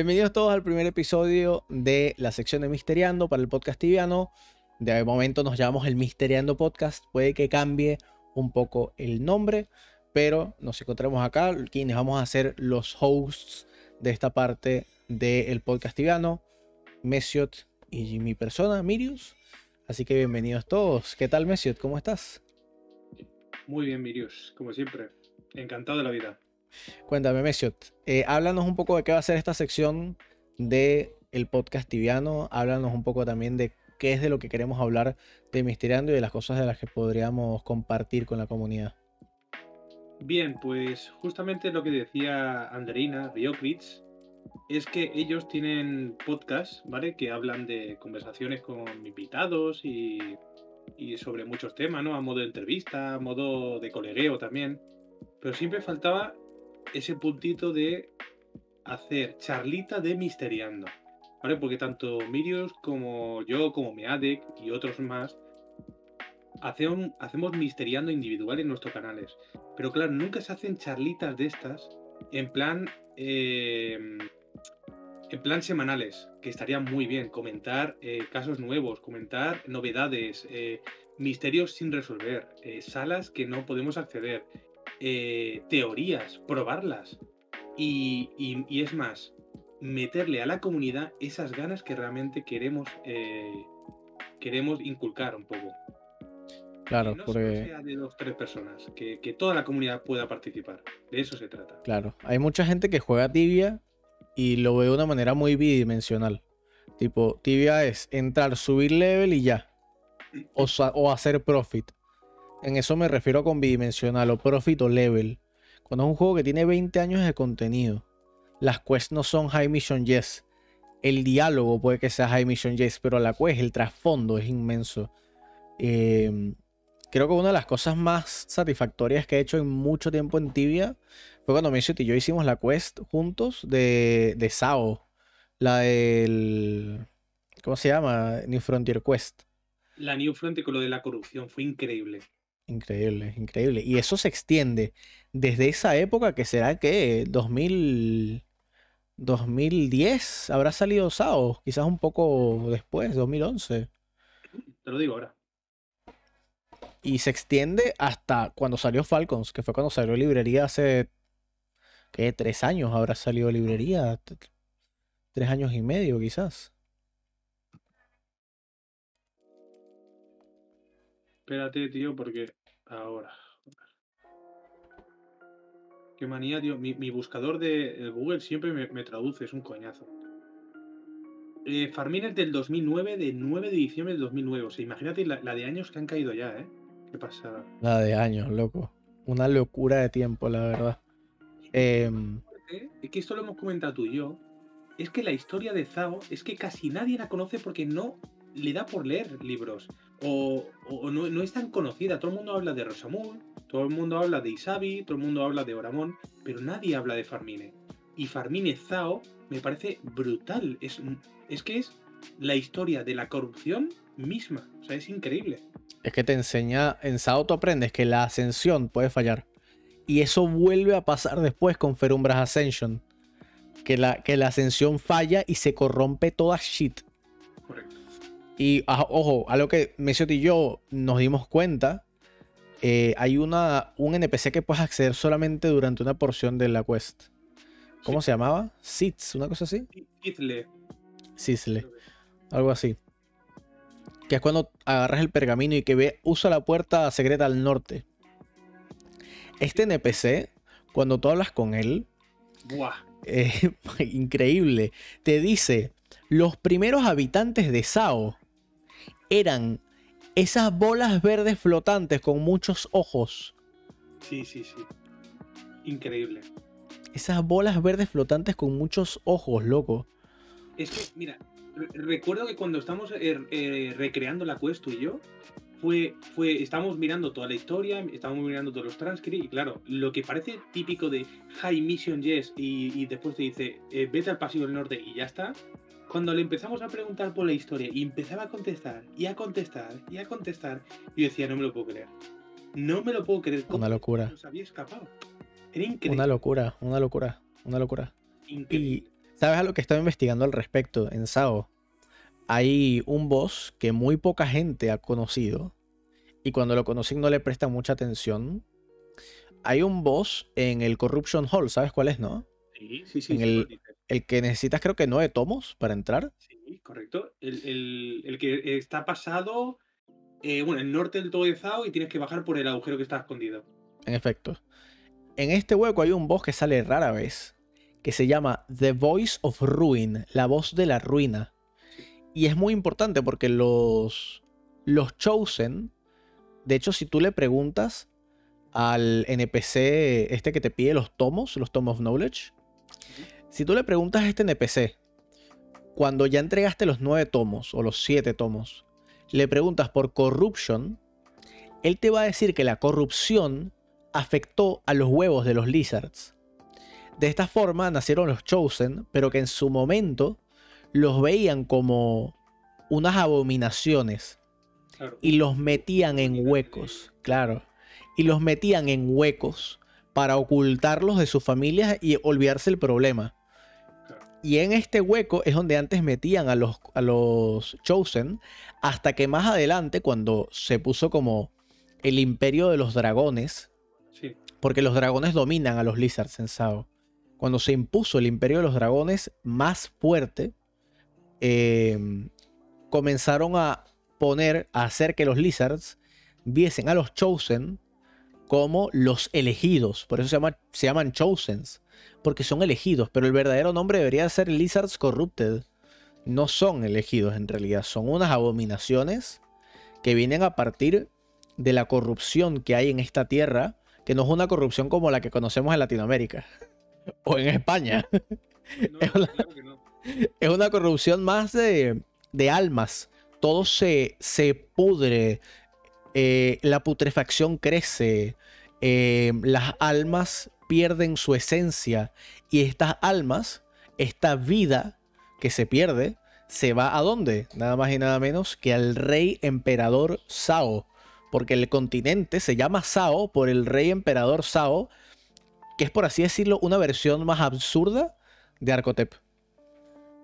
Bienvenidos todos al primer episodio de la sección de Misteriando para el podcast tibiano. De momento nos llamamos el Misteriando Podcast. Puede que cambie un poco el nombre, pero nos encontramos acá, quienes vamos a ser los hosts de esta parte del podcast tibiano, Mesiot y mi persona, Mirius. Así que bienvenidos todos. ¿Qué tal, Mesiot? ¿Cómo estás? Muy bien, Mirius, como siempre. Encantado de la vida. Cuéntame, Mesiot. Eh, háblanos un poco de qué va a ser esta sección de el podcast tibiano. Háblanos un poco también de qué es de lo que queremos hablar de Misteriando y de las cosas de las que podríamos compartir con la comunidad. Bien, pues justamente lo que decía Anderina, Biocrits, es que ellos tienen podcasts, ¿vale? Que hablan de conversaciones con invitados y, y sobre muchos temas, ¿no? A modo de entrevista, a modo de colegueo también. Pero siempre faltaba ese puntito de hacer charlita de misteriando. ¿Vale? Porque tanto Mirius como yo, como Meadec y otros más, hacemos, hacemos misteriando individual en nuestros canales. Pero claro, nunca se hacen charlitas de estas en plan. Em, en plan semanales, que estaría muy bien. Comentar eh, casos nuevos, comentar novedades, eh, misterios sin resolver, eh, salas que no podemos acceder, teorías, probarlas. Y, y, es más, meterle a la comunidad esas ganas que realmente queremos, queremos inculcar un poco. Claro, no porque... sea de dos, tres personas, que, que, toda la comunidad pueda participar. De eso se trata. Claro, hay mucha gente que juega tibia y lo veo de una manera muy bidimensional. Tipo, tibia es entrar, subir level y ya. O, o hacer profit. En eso me refiero con bidimensional, o profit o level. Cuando es un juego que tiene 20 años de contenido, las quests no son high mission yes. El diálogo puede que sea high mission yes, pero la quest, el trasfondo es inmenso. Eh, creo que una de las cosas más satisfactorias que he hecho en mucho tiempo en Tibia fue cuando Mesiot y yo hicimos la quest juntos de, de Sao. La del. ¿Cómo se llama? New Frontier Quest. La New Frontier con lo de la corrupción fue increíble. Increíble, increíble. Y eso se extiende desde esa época que será que 2000, 2010 habrá salido Sao, quizás un poco después, 2011. Te lo digo ahora y se extiende hasta cuando salió Falcons, que fue cuando salió librería hace, ¿qué? Tres años habrá salido librería. Tres años y medio quizás. Espérate, tío, porque ahora... Qué manía, tío. Mi, buscador de Google siempre me, traduce, es un coñazo. Eh, Farmín es del 2009, de 9 de diciembre del 2009. O sea, imagínate la, la de años que han caído ya, ¿eh? Qué pasada. La de años, loco. Una locura de tiempo, la verdad. Eh... Es que esto lo hemos comentado tú y yo. Es que la historia de Zao es que casi nadie la conoce porque no le da por leer libros. O, no, es tan conocida. Todo el mundo habla de Rosamund, todo el mundo habla de Isabi, todo el mundo habla de Oramón, pero nadie habla de Farmine. Y Farmine Zao me parece brutal. Es, es que es la historia de la corrupción misma. O sea, es increíble. Es que te enseña, en Sao tú aprendes que la ascensión puede fallar. Y eso vuelve a pasar después con Ferumbras Ascension. Que la, que la ascensión falla y se corrompe toda shit. Y ojo, a lo que Mesiot y yo nos dimos cuenta, eh, hay una, un NPC que puedes acceder solamente durante una porción de la quest. ¿Cómo se llamaba? Sitz, una cosa así. Sisle. Sisle. Algo así que es cuando agarras el pergamino y que ve, usa la puerta secreta al norte. Este NPC, cuando tú hablas con él, eh, increíble, te dice, los primeros habitantes de Sao eran esas bolas verdes flotantes con muchos ojos. Sí, sí, sí. Increíble. Esas bolas verdes flotantes con muchos ojos, loco. Es que, mira, recuerdo que cuando estamos eh, eh, recreando la quest tú y yo, fue, fue, estamos mirando toda la historia, estamos mirando todos los transcripts, y claro, lo que parece típico de High Mission Yes, y, después te dice, eh, vete al pasillo del norte y ya está. Cuando le empezamos a preguntar por la historia y empezaba a contestar, y a contestar, y a contestar, yo decía, no me lo puedo creer. No me lo puedo creer. una locura. Nos había escapado. Era increíble. Una locura, una locura, una locura. Increíble. ¿Sabes a lo que estaba investigando al respecto en SAO? Hay un boss que muy poca gente ha conocido y cuando lo conocen no le prestan mucha atención. Hay un boss en el Corruption Hall, ¿sabes cuál es, no? Sí, sí, sí. En sí, el-. El que necesitas creo que nueve tomos para entrar. Sí, correcto. El, el- el que está pasado, eh, bueno, el norte del todo de Zao y tienes que bajar por el agujero que está escondido. En efecto. En este hueco hay un boss que sale rara vez, que se llama The Voice of Ruin, la voz de la ruina. Y es muy importante porque los, los Chosen, de hecho, si tú le preguntas al NPC este que te pide los tomos, los Tom of Knowledge, si tú le preguntas a este NPC, cuando ya entregaste los nueve tomos o los siete tomos, le preguntas por corruption, él te va a decir que la corrupción afectó a los huevos de los lizards. De esta forma nacieron los Chosen, pero que en su momento los veían como unas abominaciones Claro. y los metían en huecos, claro, y los metían en huecos para ocultarlos de sus familias y olvidarse el problema. Y en este hueco es donde antes metían a los, a los Chosen, hasta que más adelante, cuando se puso como el imperio de los dragones, Sí, porque los dragones dominan a los lizards en Sao. Cuando se impuso el imperio de los dragones más fuerte, eh, comenzaron a poner, a hacer que los lizards viesen a los chosen como los elegidos. Por eso se, llama- se llaman chosens, porque son elegidos. Pero el verdadero nombre debería ser lizards corrupted. No son elegidos en realidad, son unas abominaciones que vienen a partir de la corrupción que hay en esta tierra, que no es una corrupción como la que conocemos en Latinoamérica o en España. No, Es no, una- claro que no. Es una corrupción más de, de almas. Todo se, se pudre, eh, la putrefacción crece, eh, las almas pierden su esencia y estas almas, esta vida que se pierde, se va a dónde? Nada más y nada menos que al rey emperador Sao. Porque el continente se llama Sao por el rey emperador Sao, que es por así decirlo una versión más absurda de Arcotep.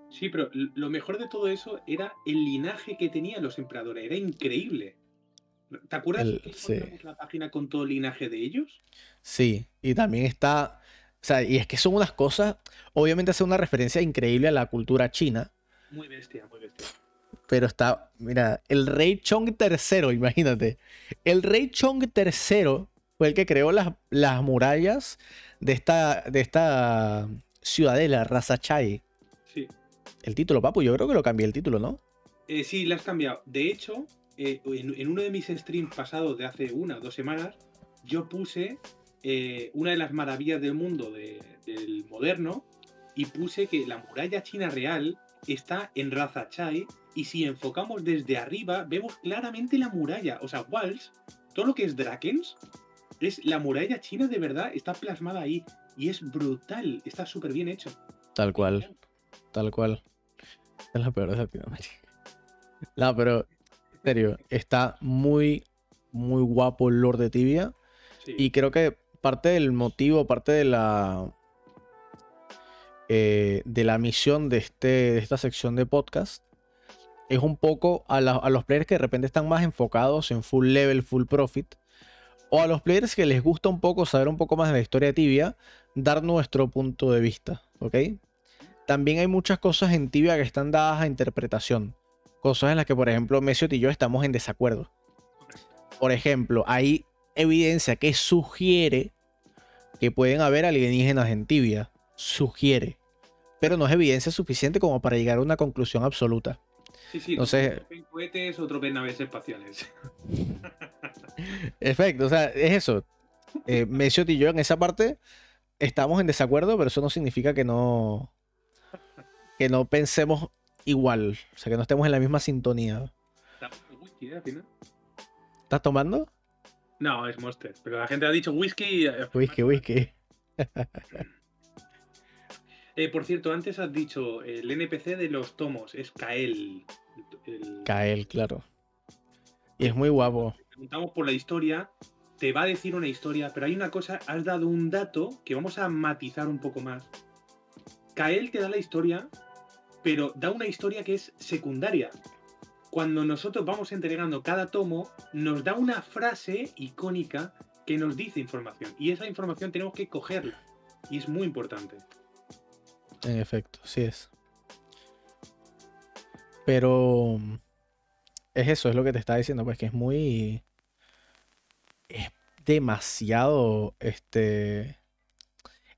Sí, pero lo mejor de todo eso era el linaje que tenían los emperadores. Era increíble. ¿Te acuerdas El- que sí. la página con todo el linaje de ellos? Sí, y también está, o sea, y es que son unas cosas, obviamente hace una referencia increíble a la cultura china, Muy bestia, muy bestia. pero está, mira, el rey Chong III, imagínate, el rey Chong III fue el que creó las, las murallas de esta, de esta ciudadela, Rasachai. Sí. El título, papu, yo creo que lo cambié el título, ¿no? Eh, sí, la has cambiado. De hecho, eh, en, en uno de mis streams pasados de hace una o dos semanas, yo puse eh, una de las maravillas del mundo de- del moderno y puse que la muralla china real está en Razachai y si enfocamos desde arriba vemos claramente la muralla. O sea, Walls, todo lo que es Drakens, es la muralla china de verdad, está plasmada ahí y es brutal, está súper bien hecho. Tal cual, tal cual. Es la peor de Latinoamérica. No, pero, serio, está muy, muy guapo el Lord de Tibia. Sí. Y creo que parte del motivo, parte de la eh, de la misión de, este, de esta sección de podcast es un poco a, la- a los players que de repente están más enfocados en full level, full profit, o a los players que les gusta un poco saber un poco más de la historia de Tibia, dar nuestro punto de vista, ¿ok? También hay muchas cosas en Tibia que están dadas a interpretación, cosas en las que, por ejemplo, Mesiot y yo estamos en desacuerdo. Por ejemplo, hay evidencia que sugiere que pueden haber alienígenas en Tibia. Sugiere. Pero no es evidencia suficiente como para llegar a una conclusión absoluta. Sí, sí, Entonces- ven cohetes, ven naves espaciales. Efecto, o sea, es eso. Eh, Mesiot y yo en esa parte estamos en desacuerdo, pero eso no significa que no. que no pensemos igual. O sea, que no estemos en la misma sintonía. Whisky, ¿eh? ¿Estás tomando? No, es Monster. Pero la gente ha dicho whisky. eh, Whisky, whisky. eh, por cierto, antes has dicho el NPC de los tomos es Kael. El- Kael, claro. Y es muy guapo. preguntamos por la historia, te va a decir una historia, pero hay una cosa, has dado un dato que vamos a matizar un poco más. Kael te da la historia, pero da una historia que es secundaria. Cuando nosotros vamos entregando cada tomo, nos da una frase icónica que nos dice información. Y esa información tenemos que cogerla. Y es muy importante. En efecto, sí es. Pero es eso, es lo que te estaba diciendo, pues que es muy. Es demasiado. Este.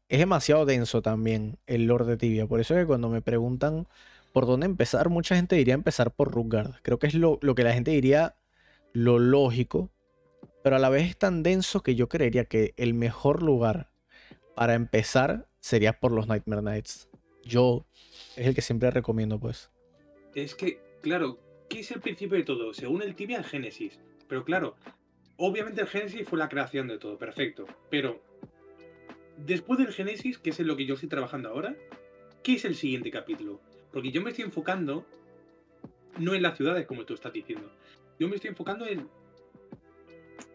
Es demasiado denso también el lore de Tibia. Por eso es que cuando me preguntan por dónde empezar, mucha gente diría empezar por Rugard. Creo que es lo, lo que la gente diría lo lógico. Pero a la vez es tan denso que yo creería que el mejor lugar para empezar sería por los Nightmare Nights. Yo es el que siempre recomiendo, pues. Es que, claro, ¿qué es el principio de todo? Según el Tibia, el Génesis. Pero claro, obviamente el Génesis fue la creación de todo, perfecto. Pero después del Génesis, que es en lo que yo estoy trabajando ahora, ¿qué es el siguiente capítulo? Porque yo me estoy enfocando no en las ciudades, como tú estás diciendo. Yo me estoy enfocando en,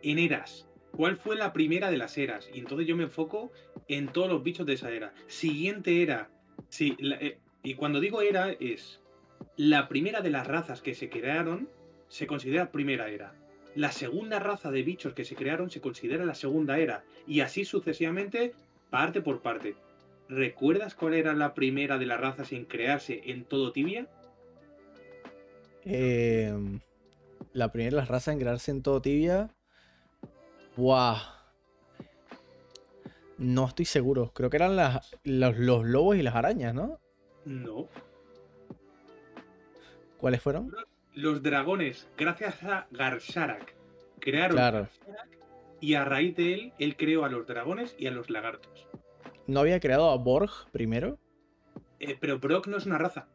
en eras. ¿Cuál fue la primera de las eras? Y entonces yo me enfoco en todos los bichos de esa era. Siguiente era. Sí, eh, y cuando digo era es la primera de las razas que se crearon se considera primera era. La segunda raza de bichos que se crearon se considera la segunda era. Y así sucesivamente, parte por parte. ¿Recuerdas cuál era la primera de las razas en crearse en todo Tibia? Eh, la primera de las razas en crearse en todo Tibia. Buah. No estoy seguro. Creo que eran las, los, los lobos y las arañas, ¿no? No. ¿Cuáles fueron? Los dragones, gracias a Garsharak, crearon Claro. Garsharak y a raíz de él, él creó a los dragones y a los lagartos. ¿No había creado a Borg primero? Eh, pero Brock no es una raza.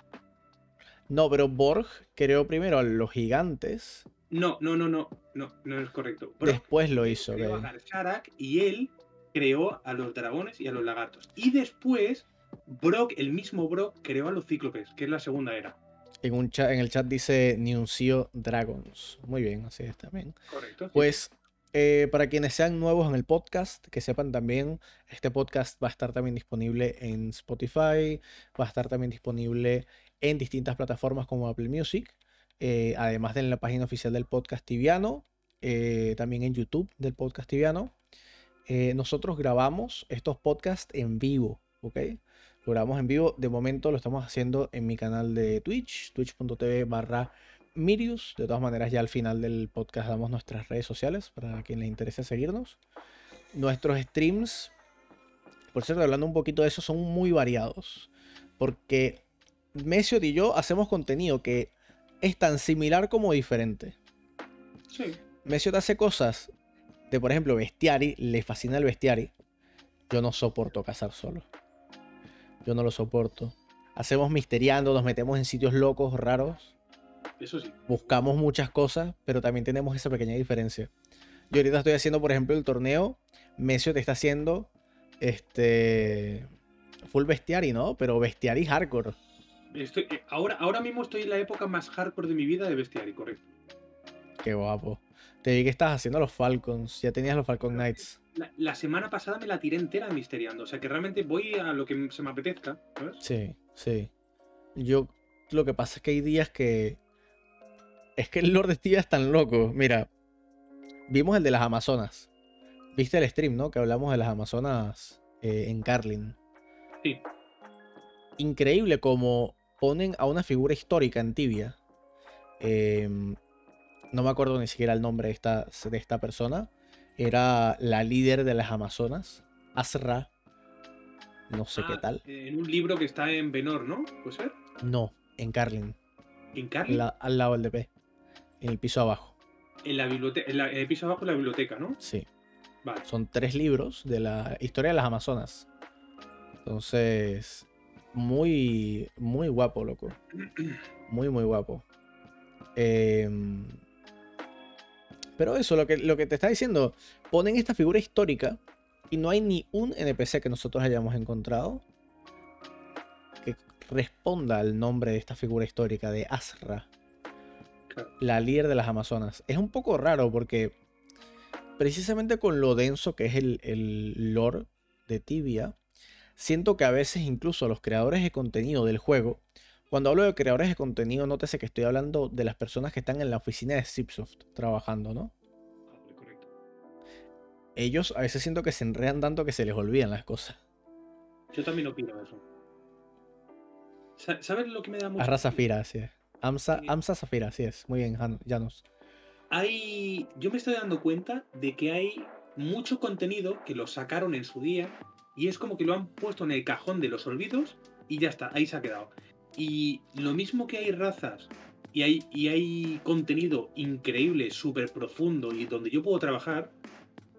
No, pero Borg creó primero a los gigantes. No, no, no, no, no, no es correcto. Brock Después lo hizo. creó a y él creó a los dragones y a los lagartos. Y después, Brock, el mismo Brock, creó a los cíclopes, que es la segunda era. En, un chat, en el chat dice Nuncio Dragons. Muy bien, así es también. Correcto. Pues eh, para quienes sean nuevos en el podcast, que sepan también, este podcast va a estar también disponible en Spotify, va a estar también disponible en distintas plataformas como Apple Music, eh, además de en la página oficial del podcast Tibiano, eh, también en YouTube del podcast Tibiano. Nosotros grabamos estos podcasts en vivo, ¿ok? Lo grabamos en vivo. De momento lo estamos haciendo en mi canal de Twitch, twitch.tv barra Mirius. De todas maneras, ya al final del podcast damos nuestras redes sociales para quien le interese seguirnos. Nuestros streams, por cierto, hablando un poquito de eso, son muy variados. Porque Mesiot y yo hacemos contenido que es tan similar como diferente. Sí. Mesiot hace cosas de, por ejemplo, bestiari, le fascina el bestiari. Yo no soporto cazar solo. Yo no lo soporto. Hacemos misteriando, nos metemos en sitios locos, raros. Eso sí. Buscamos muchas cosas, pero también tenemos esa pequeña diferencia. Yo ahorita estoy haciendo, por ejemplo, el torneo. Mesiot está haciendo este full bestiari, ¿no? Pero bestiari hardcore. Estoy, eh, ahora, ahora mismo estoy en la época más hardcore de mi vida de bestiario, correcto. Qué guapo. Te vi que estás haciendo los Falcons. Ya tenías los Falcon Knights. La, la semana pasada me la tiré entera misteriando. O sea que realmente voy a lo que se me apetezca. ¿sabes? Sí, sí. Yo lo que pasa es que hay días que. Es que el Lord de Tibia es tan loco. Mira, vimos el de las Amazonas. Viste el stream, ¿no? Que hablamos de las Amazonas eh, en Carlin. Sí. Increíble como ponen a una figura histórica en Tibia. Em, no me acuerdo ni siquiera el nombre de esta, de esta persona. Era la líder de las Amazonas, Asra. No sé qué Ah, tal. En un libro que está en Benor, ¿no? ¿Puede ser? No, en Carlin. En Carly. la- al lado del DP. En el piso abajo. En la biblioteca. En, la- en el piso abajo de la biblioteca, ¿no? Sí. Vale. Son tres libros de la historia de las Amazonas. Entonces, muy, muy guapo, loco. Muy, muy guapo. Em, pero eso, lo que, lo que te está diciendo, ponen esta figura histórica y no hay ni un NPC que nosotros hayamos encontrado que responda al nombre de esta figura histórica de Asra. La líder de las Amazonas. Es un poco raro porque precisamente con lo denso que es el, el lore de Tibia, siento que a veces incluso los creadores de contenido del juego, cuando hablo de creadores de contenido, nótese que estoy hablando de las personas que están en la oficina de Zipsoft trabajando, ¿no? Correcto. Ellos a veces siento que se enredan tanto que se les olvidan las cosas. Yo también opino eso. Sa- ¿Sabes lo que me da mucho? Arra Zafira, así es. Amsa, Sí. Amsa Zafira, así es. Muy bien, Janus. Hay. Yo me estoy dando cuenta de que hay mucho contenido que lo sacaron en su día y es como que lo han puesto en el cajón de los olvidos y ya está, ahí se ha quedado. Y lo mismo que hay razas y hay, y hay contenido increíble, súper profundo y donde yo puedo trabajar,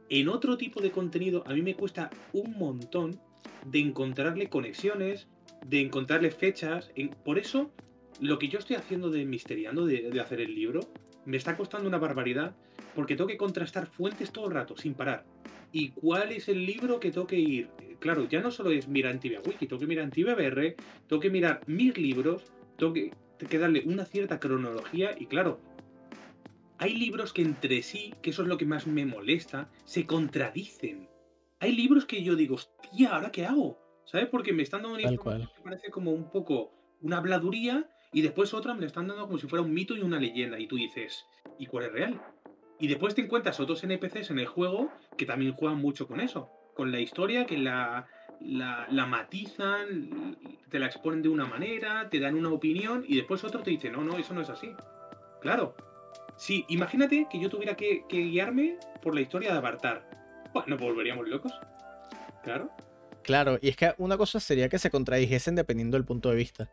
en otro tipo de contenido a mí me cuesta un montón de encontrarle conexiones, de encontrarle fechas. por eso, lo que yo estoy haciendo de Misteriando, de, de hacer el libro, me está costando una barbaridad porque tengo que contrastar fuentes todo el rato, sin parar. ¿Y cuál es el libro que tengo que ir? Eh, Claro, ya no solo es mirar en Tibia Wiki, tengo que mirar en Tibia BR, tengo que mirar mil libros, tengo que, que darle una cierta cronología y claro, hay libros que entre sí, que eso es lo que más me molesta, se contradicen. Hay libros que yo digo, hostia, ¿ahora qué hago? ¿Sabes? Porque me están dando información cual. que parece como un poco una habladuría y después otra me la están dando como si fuera un mito y una leyenda. Y tú dices, ¿y cuál es real? Y después te encuentras otros NPCs en el juego que también juegan mucho con eso. Con la historia, que la, la, matizan, te la exponen de una manera, te dan una opinión y después otro te dice, no, no, eso no es así. Claro. Sí, imagínate que yo tuviera que, guiarme por la historia de Avatar. Pues nos volveríamos locos. Claro. Claro, y es que una cosa sería que se contradijesen dependiendo del punto de vista.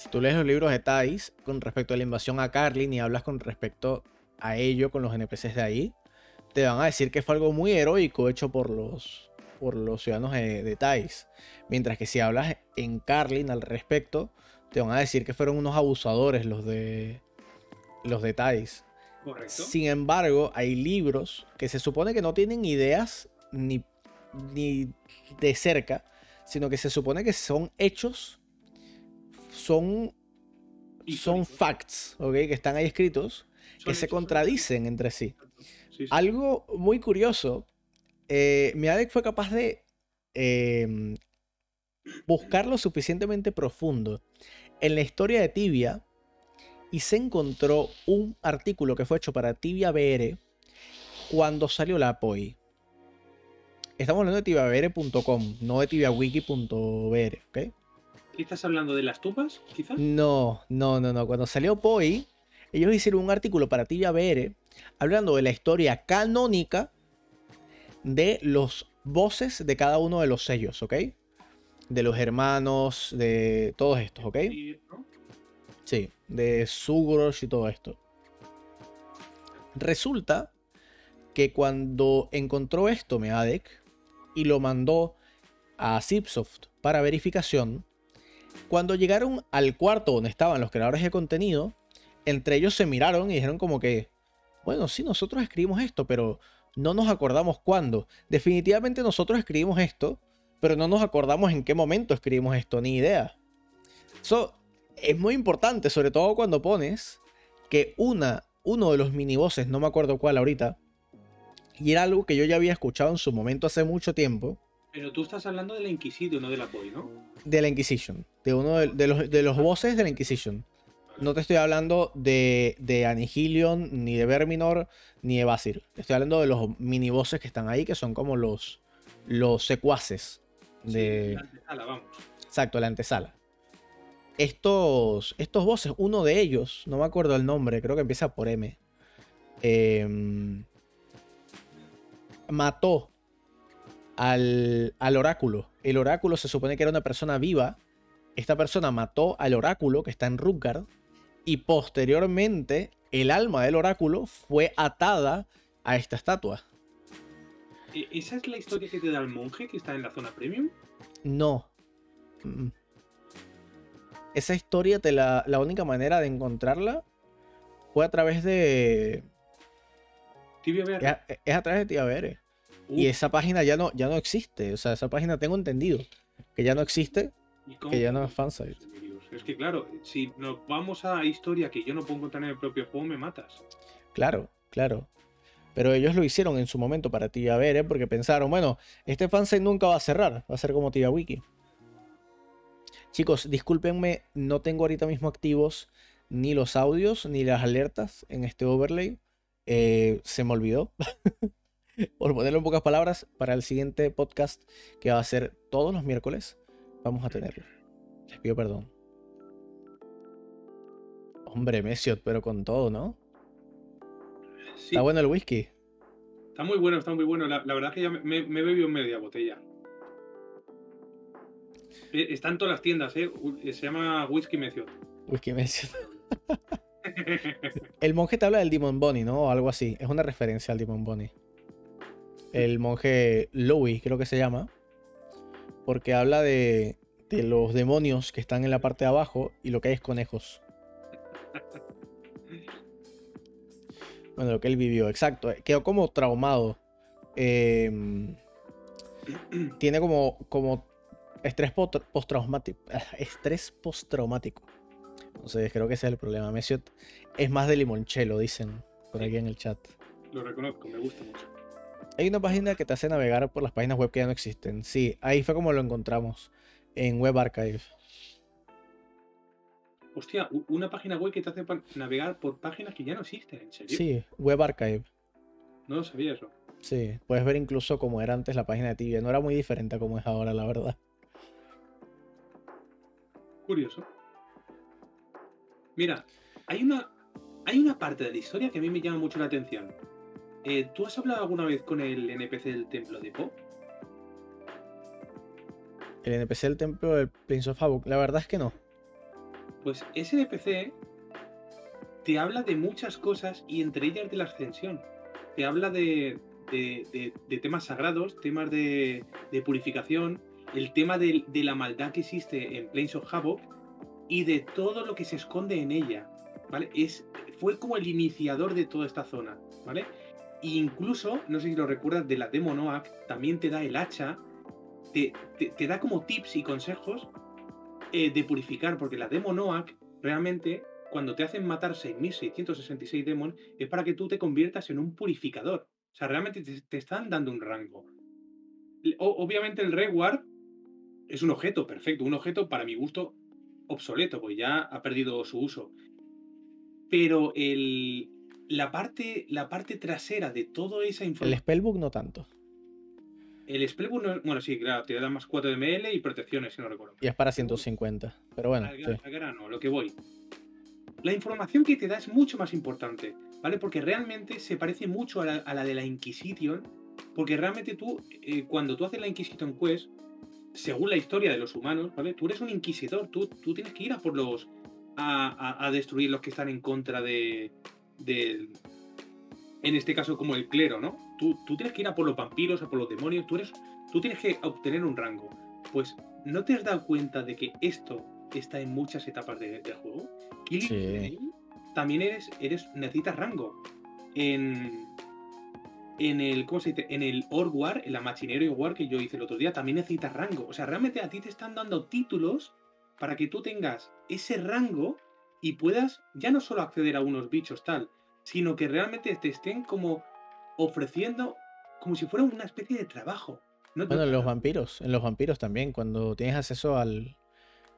Si tú lees los libros de Thais con respecto a la invasión a Carlin y hablas con respecto a ello con los NPCs de ahí, te van a decir que fue algo muy heroico hecho por los, por los ciudadanos de, de Thais. Mientras que si hablas en Carlin al respecto, te van a decir que fueron unos abusadores los de los de Thais. Correcto. Sin embargo, hay libros que se supone que no tienen ideas ni, ni de cerca, sino que se supone que son hechos, son, son facts, ¿ok? Que están ahí escritos, que se contradicen entre sí. Algo muy curioso, eh, Miadek fue capaz de eh, buscar lo suficientemente profundo en la historia de Tibia y se encontró un artículo que fue hecho para Tibia BR cuando salió la APOI. Estamos hablando de tibiabr.com, no de tibiawiki.br, ¿ok? ¿Qué estás hablando de las tupas, quizás? No, no, no, no. Cuando salió POI, ellos hicieron un artículo para Tibia BR hablando de la historia canónica de los voces de cada uno de los sellos, ¿ok? De los hermanos, de todos estos, ¿ok? Sí, de Sugrosh y todo esto. Resulta que cuando encontró esto Meadek y lo mandó a Zipsoft para verificación, cuando llegaron al cuarto donde estaban los creadores de contenido, entre ellos se miraron y dijeron como que, bueno, sí, nosotros escribimos esto, pero no nos acordamos cuándo. Definitivamente nosotros escribimos esto, pero no nos acordamos en qué momento escribimos esto, ni idea. Eso es muy importante, sobre todo cuando pones que una, uno de los minibosses, no me acuerdo cuál ahorita, y era algo que yo ya había escuchado en su momento hace mucho tiempo, Pero tú estás hablando de la Inquisition, no de la POI, ¿no? de la Inquisition, de uno de, de los, de los bosses de la Inquisition. No te estoy hablando de, de Annihilion, ni de Verminor, ni de Basir. Te estoy hablando de los minibosses que están ahí, que son como los, los secuaces de... Sí, la antesala, vamos. Exacto, la antesala. Estos, estos bosses, uno de ellos, no me acuerdo el nombre, creo que empieza por M. em, mató al, al oráculo. El oráculo se supone que era una persona viva. Esta persona mató al oráculo que está en Rutgard. Y posteriormente, el alma del oráculo fue atada a esta estatua. E- ¿Esa es la historia que te da el monje que está en la zona premium? No. Esa historia, te la, la única manera de encontrarla fue a través de. Tibia Es es a través de Tía Bere. Y Uf, esa página ya no, ya no existe. O sea, esa página tengo entendido que ya no existe, ¿y cómo que ya no es fansite. Es que claro, si nos vamos a historia que yo no puedo encontrar en el propio juego, me matas. Claro, claro. Pero ellos lo hicieron en su momento para Tibia ver, ¿eh? porque pensaron, bueno, este fansite nunca va a cerrar, va a ser como Tibia Wiki. Chicos, discúlpenme, no tengo ahorita mismo activos ni los audios ni las alertas en este overlay. Eh, se me olvidó. Por ponerlo en pocas palabras, para el siguiente podcast que va a ser todos los miércoles, vamos a tenerlo. Les pido perdón. Hombre, Messiot, pero con todo, ¿no? Está bueno el whisky. Está muy bueno, está muy bueno. La, verdad es que ya me, he bebido media botella. Eh, está en todas las tiendas, ¿eh? Se llama Whisky Messiot. Whisky Messiot. el monje te habla del Demon Bonnie, ¿no? O algo así. Es una referencia al Demon Bonnie. El monje Louis, creo que se llama. Porque habla de, de los demonios que están en la parte de abajo y lo que hay es conejos. Bueno, lo que él vivió, exacto. Quedó como traumado. Em, tiene como, como estrés postraumático. Estrés postraumático. Entonces creo que ese es el problema. Messiot es más de limonchelo, dicen por aquí en el chat. Lo reconozco, me gusta mucho. Hay una página que te hace navegar por las páginas web que ya no existen. Sí, ahí fue como lo encontramos. En Web Archive. Hostia, una página web que te hace navegar por páginas que ya no existen, ¿en serio? Sí, Web Archive. No lo sabía eso. Sí, puedes ver incluso cómo era antes la página de Tibia. No era muy diferente a como es ahora, la verdad. Curioso. Mira, hay una, hay una parte de la historia que a mí me llama mucho la atención. Eh, ¿Tú has hablado alguna vez con el NPC del templo de Po? El NPC del templo del Prince of Havoc, la verdad es que no. Pues ese NPC te habla de muchas cosas y entre ellas de la ascensión. Te habla de, temas sagrados, temas de, purificación, el tema de, la maldad que existe en Plains of Havoc y de todo lo que se esconde en ella. ¿Vale? Es, fue como el iniciador de toda esta zona. ¿Vale? Incluso, no sé si lo recuerdas, de la demo Noak, también te da el hacha, te, te da como tips y consejos eh, de purificar, porque la demo Noak realmente, cuando te hacen matar 6.666 demon, es para que tú te conviertas en un purificador. O sea, realmente te, están dando un rango. obviamente el reward es un objeto, perfecto, un objeto para mi gusto obsoleto, pues ya ha perdido su uso. Pero el, la, parte, la parte trasera de toda esa información... El Spellbook no tanto. El Spellbook, no, bueno, sí, claro, te da más 4 de ML y protecciones, si no recuerdo. Y es para 150, pero bueno. Al, grano, lo que voy. La información que te da es mucho más importante, ¿vale? Porque realmente se parece mucho a la, de la Inquisition, porque realmente tú, eh, cuando tú haces la Inquisition Quest, según la historia de los humanos, ¿vale? Tú eres un inquisidor, tú, tú tienes que ir a por los. A, a, destruir los que están en contra de, de. En este caso, como el clero, ¿no? Tú, tienes que ir a por los vampiros, a por los demonios, tú, eres, tú tienes que obtener un rango. Pues, ¿no te has dado cuenta de que esto está en muchas etapas del juego? sí. también eres, eres, necesitas rango. En, en el, ¿cómo se dice? En el Org War, en la Machinero War que yo hice el otro día, también necesitas rango. O sea, realmente a ti te están dando títulos para que tú tengas ese rango y puedas ya no solo acceder a unos bichos tal, sino que realmente te estén como ofreciendo como si fuera una especie de trabajo. bueno, en los vampiros, en los vampiros también, cuando tienes acceso al,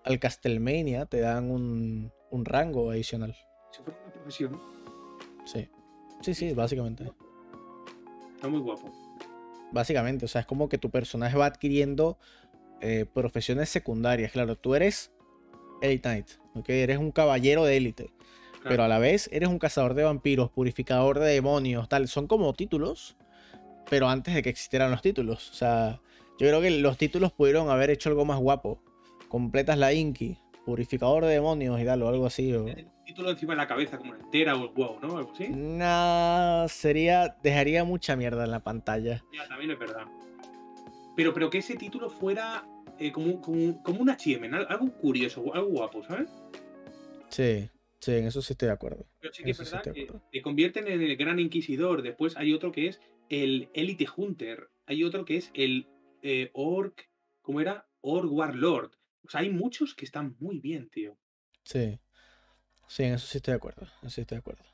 al Castlevania, te dan un, un rango adicional. Si fuera una profesión. Sí. Sí, sí, básicamente. Está muy guapo. Básicamente, o sea, es como que tu personaje va adquiriendo eh, profesiones secundarias. Claro, tú eres Elite Knight, ¿ok? Eres un caballero de élite. Pero a la vez eres un cazador de vampiros, purificador de demonios, tal. Son como títulos, pero antes de que existieran los títulos. O sea, yo creo que los títulos pudieron haber hecho algo más guapo. Completas la Inky, purificador de demonios y tal, o algo así. O... El título encima de la cabeza, como entera o el huevo, ¿no? Algo así. Nah, sería. Dejaría mucha mierda en la pantalla. Ya, también es verdad. Pero, pero que ese título fuera eh, como, como, como un HM, algo curioso, algo guapo, ¿sabes? Sí. Sí, en eso sí estoy de acuerdo. Pero sí que es verdad que te convierten en el Gran Inquisidor. Después hay otro que es el Elite Hunter. Hay otro que es el eh, Orc. ¿Cómo era? Orc Warlord. O sea, hay muchos que están muy bien, tío. Sí. Sí, en eso sí estoy de acuerdo. En eso sí estoy de acuerdo.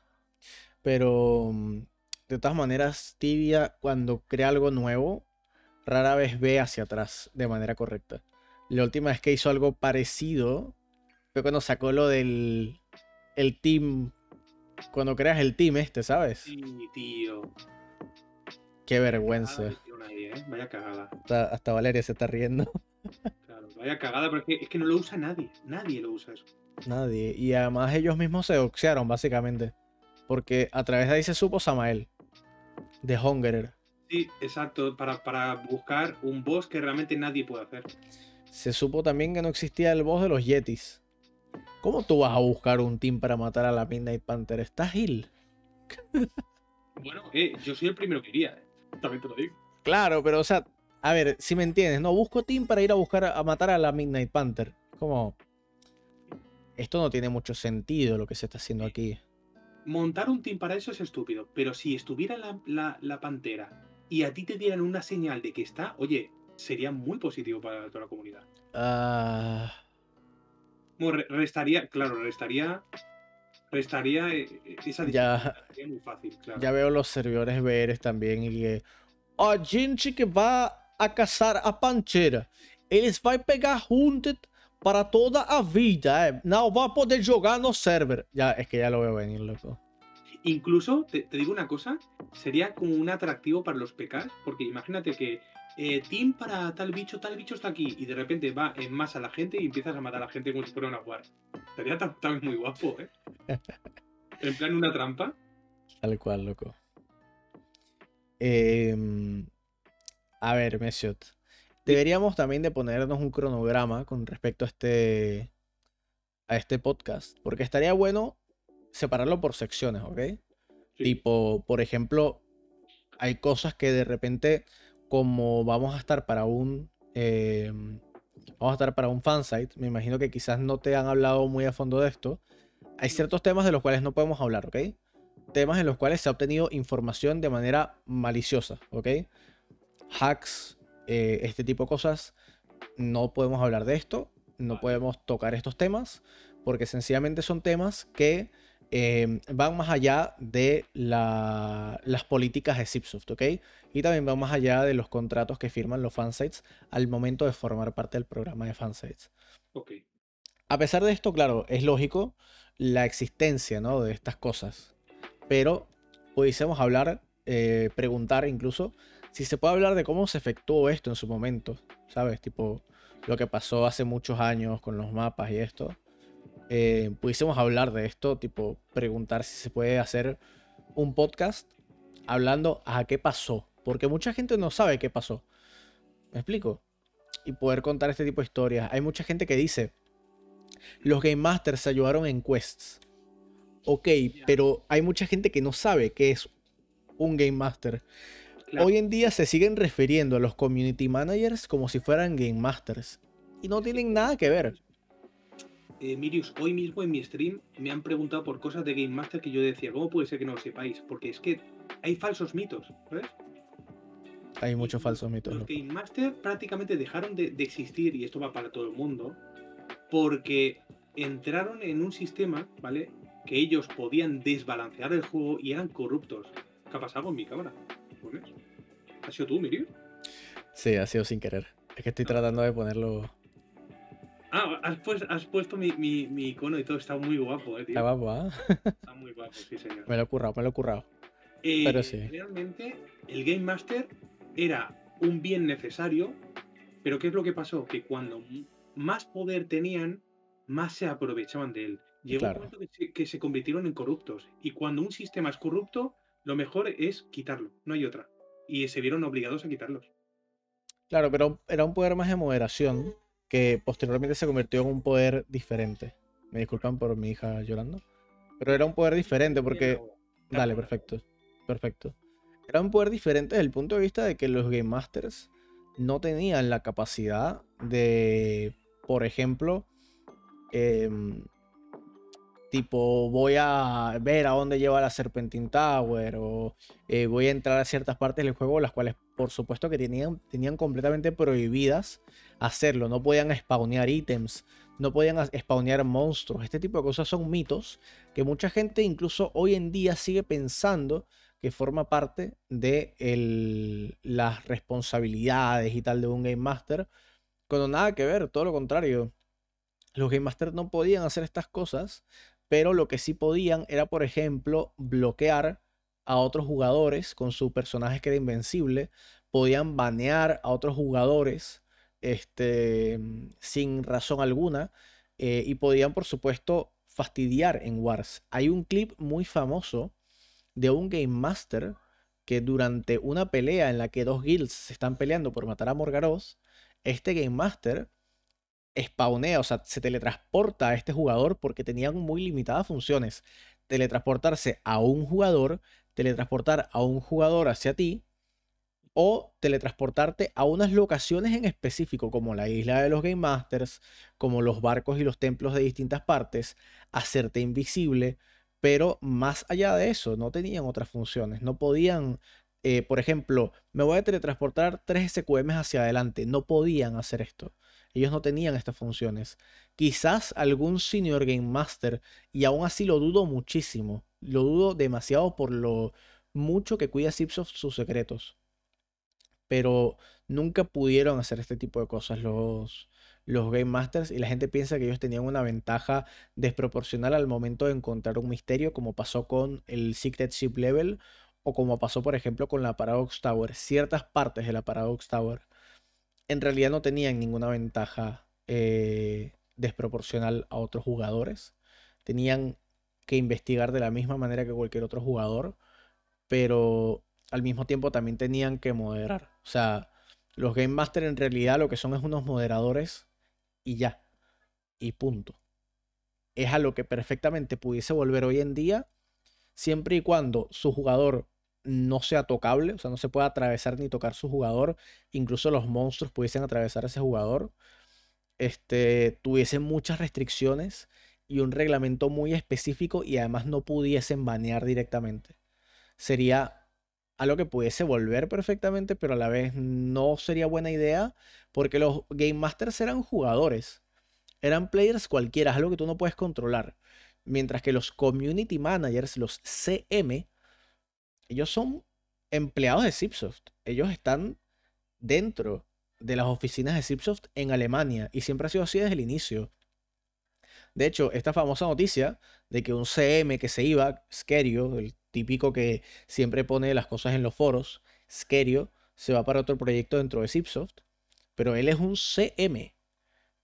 Pero. Mm, de todas maneras, Tibia, cuando crea algo nuevo, rara vez ve hacia atrás de manera correcta. La última vez que hizo algo parecido fue cuando sacó lo del el team. Cuando creas el team este, ¿sabes? Sí, tío. Qué vergüenza. Cagada metieron ahí, ¿eh? Vaya cagada. Hasta, hasta Valeria se está riendo. Claro, vaya cagada, pero es que, es que no lo usa nadie. Nadie lo usa eso. Nadie. Y además ellos mismos se doxearon, básicamente. Porque a través de ahí se supo Samael. De Hungerer. Sí, exacto. Para, para buscar un boss que realmente nadie puede hacer. Se supo también que no existía el boss de los Yetis. ¿Cómo tú vas a buscar un team para matar a la Midnight Panther? ¿Estás ill? Bueno, eh, yo soy el primero que iría. eh. También te lo digo. Claro, pero o sea, a ver, si me entiendes, no busco team para ir a buscar a, a matar a la Midnight Panther. Como esto no tiene mucho sentido lo que se está haciendo aquí. Montar un team para eso es estúpido. Pero si estuviera la, la- la pantera y a ti te dieran una señal de que está, oye, sería muy positivo para toda la comunidad. Ah, Bueno, re- restaría, claro, restaría. Restaría eh, eh, esa Ya. Sería muy fácil, claro. ya veo los servidores BRs también y que a gente que va a cazar a Pantera, eles vai pegar Hunted para toda a vida, eh. Não vai poder jogar no server. Ya, es que ya lo veo venir, loco. Incluso, te, te digo una cosa, sería como un atractivo para los PKs, porque imagínate que eh, team para tal bicho, tal bicho está aquí, y de repente va en masa la gente y empiezas a matar a la gente como si fuera una war. Tam- también muy guapo, ¿eh? En plan una trampa. Tal cual, loco. Em, a ver, Mesiot. Deberíamos también de ponernos un cronograma con respecto a este, a este podcast. Porque estaría bueno separarlo por secciones, ¿ok? Sí. Tipo, por ejemplo, hay cosas que de repente, como vamos a estar para un. em, vamos a estar para un fansite, me imagino que quizás no te han hablado muy a fondo de esto. Hay ciertos temas de los cuales no podemos hablar, ¿ok? Temas en los cuales se ha obtenido información de manera maliciosa, ¿ok? Hacks, eh, este tipo de cosas. No podemos hablar de esto, no podemos tocar estos temas, porque sencillamente son temas que eh, van más allá de la- las políticas de Zipsoft, ¿ok? Y también van más allá de los contratos que firman los fansites al momento de formar parte del programa de fansites. Ok. A pesar de esto, claro, es lógico la existencia ¿no? de estas cosas. Pero pudiésemos hablar, eh, preguntar incluso, si se puede hablar de cómo se efectuó esto en su momento, ¿sabes? Tipo, lo que pasó hace muchos años con los mapas y esto. Eh, pudiésemos hablar de esto, tipo, preguntar si se puede hacer un podcast hablando a qué pasó. Porque mucha gente no sabe qué pasó. ¿Me explico? Y poder contar este tipo de historias. Hay mucha gente que dice, los Game Masters se ayudaron en quests. Ok, pero hay mucha gente que no sabe qué es un Game Master. Claro. Hoy en día se siguen refiriendo a los community managers como si fueran Game Masters. Y no tienen nada que ver. Eh, Mirius, hoy mismo en mi stream me han preguntado por cosas de Game Master que yo decía, ¿cómo puede ser que no lo sepáis? Porque es que hay falsos mitos, ¿sabes? Hay muchos falsos mitos. Los. Game Master prácticamente dejaron de, de existir, y esto va para todo el mundo, porque entraron en un sistema, ¿vale? Que ellos podían desbalancear el juego y eran corruptos. ¿Qué ha pasado con mi cámara? ¿Has sido tú, Mirius? Sí, ha sido sin querer. Es que estoy tratando de ponerlo. Ah, has, pues- has puesto mi, mi- mi icono y todo, está muy guapo, eh, tío. Está guapo, ¿ah? Está muy guapo, sí, señor. Me lo he currado, me lo he currado. Eh, Pero sí. Realmente, el Game Master era un bien necesario, pero ¿qué es lo que pasó? Que cuando más poder tenían, más se aprovechaban de él. Llegó Claro. un momento que se, que se convirtieron en corruptos. Y cuando un sistema es corrupto, lo mejor es quitarlo, no hay otra. Y se vieron obligados a quitarlos. Claro, pero era un poder más de moderación que posteriormente se convirtió en un poder diferente. Me disculpan por mi hija llorando. Pero era un poder diferente porque... Dale, perfecto. Perfecto. Era un poder diferente desde el punto de vista de que los Game Masters no tenían la capacidad de, por ejemplo, em, tipo, voy a ver a dónde lleva la Serpentine Tower o eh, voy a entrar a ciertas partes del juego, las cuales, por supuesto, que tenían, tenían completamente prohibidas hacerlo. No podían spawnear ítems, no podían spawnear monstruos. Este tipo de cosas son mitos que mucha gente incluso hoy en día sigue pensando que forma parte de las responsabilidades y tal de un Game Master, cuando nada que ver, todo lo contrario. Los Game Masters no podían hacer estas cosas, pero lo que sí podían era, por ejemplo, bloquear a otros jugadores con su personaje que era invencible, podían banear a otros jugadores este, sin razón alguna eh, y podían, por supuesto, fastidiar en Wars. Hay un clip muy famoso de un Game Master que durante una pelea en la que dos guilds se están peleando por matar a Morgaroth, este Game Master spawnea, o sea, se teletransporta a este jugador porque tenían muy limitadas funciones. Teletransportarse a un jugador, teletransportar a un jugador hacia ti o teletransportarte a unas locaciones en específico, como la isla de los Game Masters, como los barcos y los templos de distintas partes, hacerte invisible, pero más allá de eso, no tenían otras funciones, no podían, eh, por ejemplo, me voy a teletransportar tres SQMs hacia adelante, no podían hacer esto. Ellos no tenían estas funciones. Quizás algún Senior Game Master, y aún así lo dudo muchísimo, lo dudo demasiado por lo mucho que cuida Zipsoft sus secretos pero nunca pudieron hacer este tipo de cosas los, los Game Masters y la gente piensa que ellos tenían una ventaja desproporcional al momento de encontrar un misterio, como pasó con el Secret Ship Level o como pasó, por ejemplo, con la Paradox Tower. Ciertas partes de la Paradox Tower en realidad no tenían ninguna ventaja eh, desproporcional a otros jugadores. Tenían que investigar de la misma manera que cualquier otro jugador, pero al mismo tiempo también tenían que moderar. O sea, los Game Master en realidad lo que son es unos moderadores y ya. Y punto. Es a lo que perfectamente pudiese volver hoy en día, siempre y cuando su jugador no sea tocable, o sea, no se pueda atravesar ni tocar su jugador, incluso los monstruos pudiesen atravesar a ese jugador, este, tuviesen muchas restricciones y un reglamento muy específico y además no pudiesen banear directamente. Sería algo que pudiese volver perfectamente, pero a la vez no sería buena idea porque los Game Masters eran jugadores, eran players cualquiera, es algo que tú no puedes controlar. Mientras que los Community Managers, los CM, ellos son empleados de Zipsoft. Ellos están dentro de las oficinas de Zipsoft en Alemania y siempre ha sido así desde el inicio. De hecho, esta famosa noticia de que un CM que se iba, Skerio, el típico que siempre pone las cosas en los foros, Skerio, se va para otro proyecto dentro de Zipsoft, pero él es un CM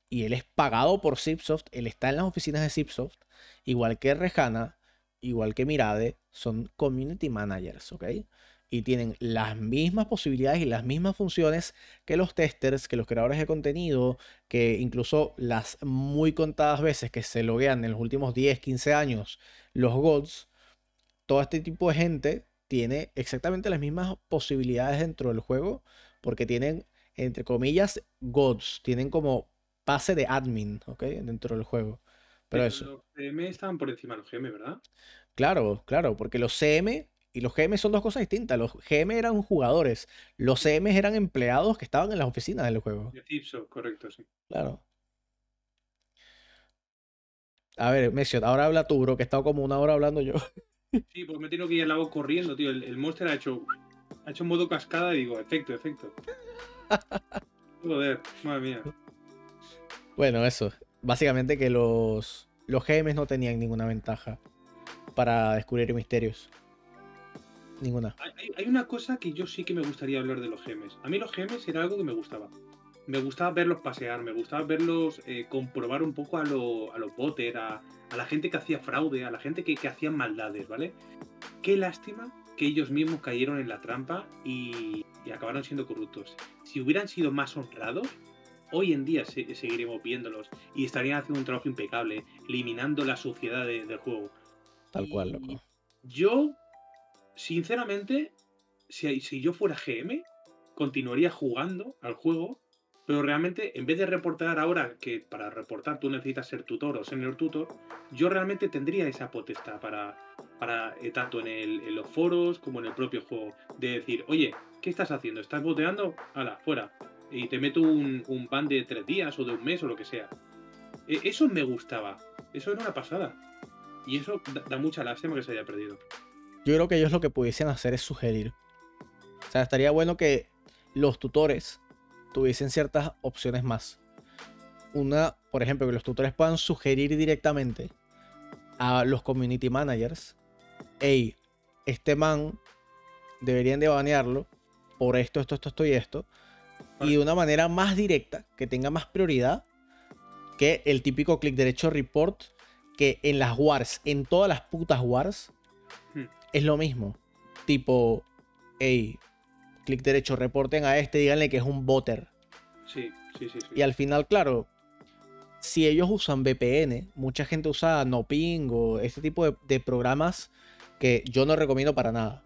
y él es pagado por Zipsoft, él está en las oficinas de Zipsoft, igual que Rejana, igual que Mirade, son community managers, ¿ok? Y tienen las mismas posibilidades y las mismas funciones que los testers, que los creadores de contenido, que incluso las muy contadas veces que se loguean en los últimos 10, 15 años los gods, todo este tipo de gente tiene exactamente las mismas posibilidades dentro del juego, porque tienen, entre comillas, gods, tienen como pase de admin, ¿ok? Dentro del juego. Pero, eso. Los CM estaban por encima de los GM, ¿verdad? Claro, claro, porque los CM y los GM son dos cosas distintas. Los GM eran jugadores, los CM eran empleados que estaban en las oficinas del juego. De Zipsoft, correcto, sí. Claro. A ver, Messi, ahora habla tú, bro, que he estado como una hora hablando yo. Sí, pues me tengo que ir al lado corriendo, tío. El, el monster ha hecho. Ha hecho modo cascada y digo, efecto, efecto. Joder, madre mía. Bueno, eso. Básicamente que los, los GMs no tenían ninguna ventaja para descubrir misterios. Ninguna. Hay, una cosa que yo sí que me gustaría hablar de los gemes. A mí los gemes era algo que me gustaba. Me gustaba verlos pasear, me gustaba verlos eh, comprobar un poco a, lo- a los botter, a, a la gente que hacía fraude, a la gente que, que hacía maldades, ¿vale? Qué lástima que ellos mismos cayeron en la trampa y, y acabaron siendo corruptos. Si hubieran sido más honrados, hoy en día se- seguiremos viéndolos y estarían haciendo un trabajo impecable, eliminando la suciedad de- del juego. Tal cual, loco. Yo, sinceramente, si, yo fuera GM, continuaría jugando al juego, pero realmente, en vez de reportar ahora, que para reportar tú necesitas ser tutor o senior tutor, yo realmente tendría esa potestad para, para eh, tanto en los foros como en el propio juego, de decir, oye, ¿qué estás haciendo? ¿Estás boteando? Hala, fuera. Y te meto un, un ban de tres días o de un mes o lo que sea. E- Eso me gustaba. Eso era una pasada. Y eso da, mucha lástima que se haya perdido. yo creo que ellos lo que pudiesen hacer es sugerir. O sea, estaría bueno que los tutores tuviesen ciertas opciones más. Una, por ejemplo, que los tutores puedan sugerir directamente a los community managers, hey, este man deberían de banearlo por esto, esto, esto, esto y esto. Y de una manera más directa, que tenga más prioridad que el típico clic derecho report que en las wars, en todas las putas wars, hmm. es lo mismo. Tipo, hey, clic derecho, reporten a este, díganle que es un botter. Sí, sí, sí, Y al final, claro, si ellos usan VPN, mucha gente usa NoPing o este tipo de, programas que yo no recomiendo para nada.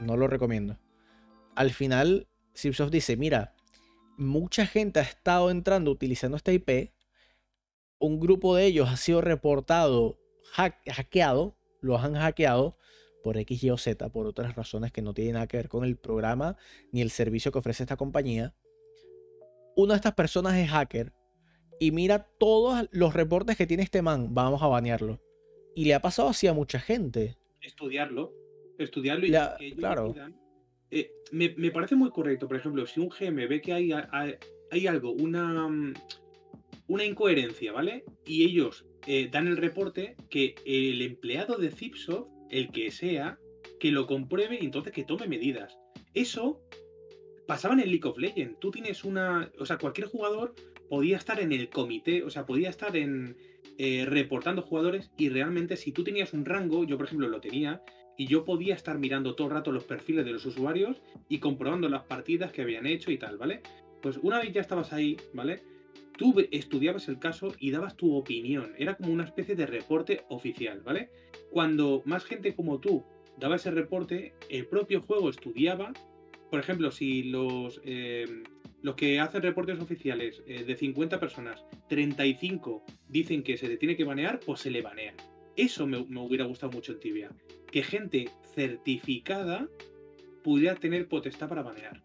No lo recomiendo. Al final, Cipsoft dice, mira, mucha gente ha estado entrando utilizando esta IP un grupo de ellos ha sido reportado hackeado, los han hackeado por X, Y o Z, por otras razones que no tienen nada que ver con el programa ni el servicio que ofrece esta compañía. Una de estas personas es hacker y mira todos los reportes que tiene este man, vamos a banearlo. Y le ha pasado así a mucha gente. Estudiarlo, estudiarlo y claro. Eh, me, parece muy correcto, por ejemplo, si un GM ve que hay, hay algo, una mm, una incoherencia, ¿vale? Y ellos eh, dan el reporte que el empleado de Zipsoft, el que sea, que lo compruebe y entonces que tome medidas. Eso pasaba en el League of Legends. Tú tienes una. O sea, cualquier jugador podía estar en el comité, o sea, podía estar en. Eh, reportando jugadores y realmente si tú tenías un rango, yo por ejemplo lo tenía, y yo podía estar mirando todo el rato los perfiles de los usuarios y comprobando las partidas que habían hecho y tal, ¿vale? Pues una vez ya estabas ahí, ¿vale? Tú estudiabas el caso y dabas tu opinión. Era como una especie de reporte oficial, ¿vale? Cuando más gente como tú daba ese reporte, el propio juego estudiaba. Por ejemplo, si los, eh, los que hacen reportes oficiales eh, de 50 personas, 35 dicen que se le tiene que banear, pues se le banea. Eso me, hubiera gustado mucho en Tibia. Que gente certificada pudiera tener potestad para banear.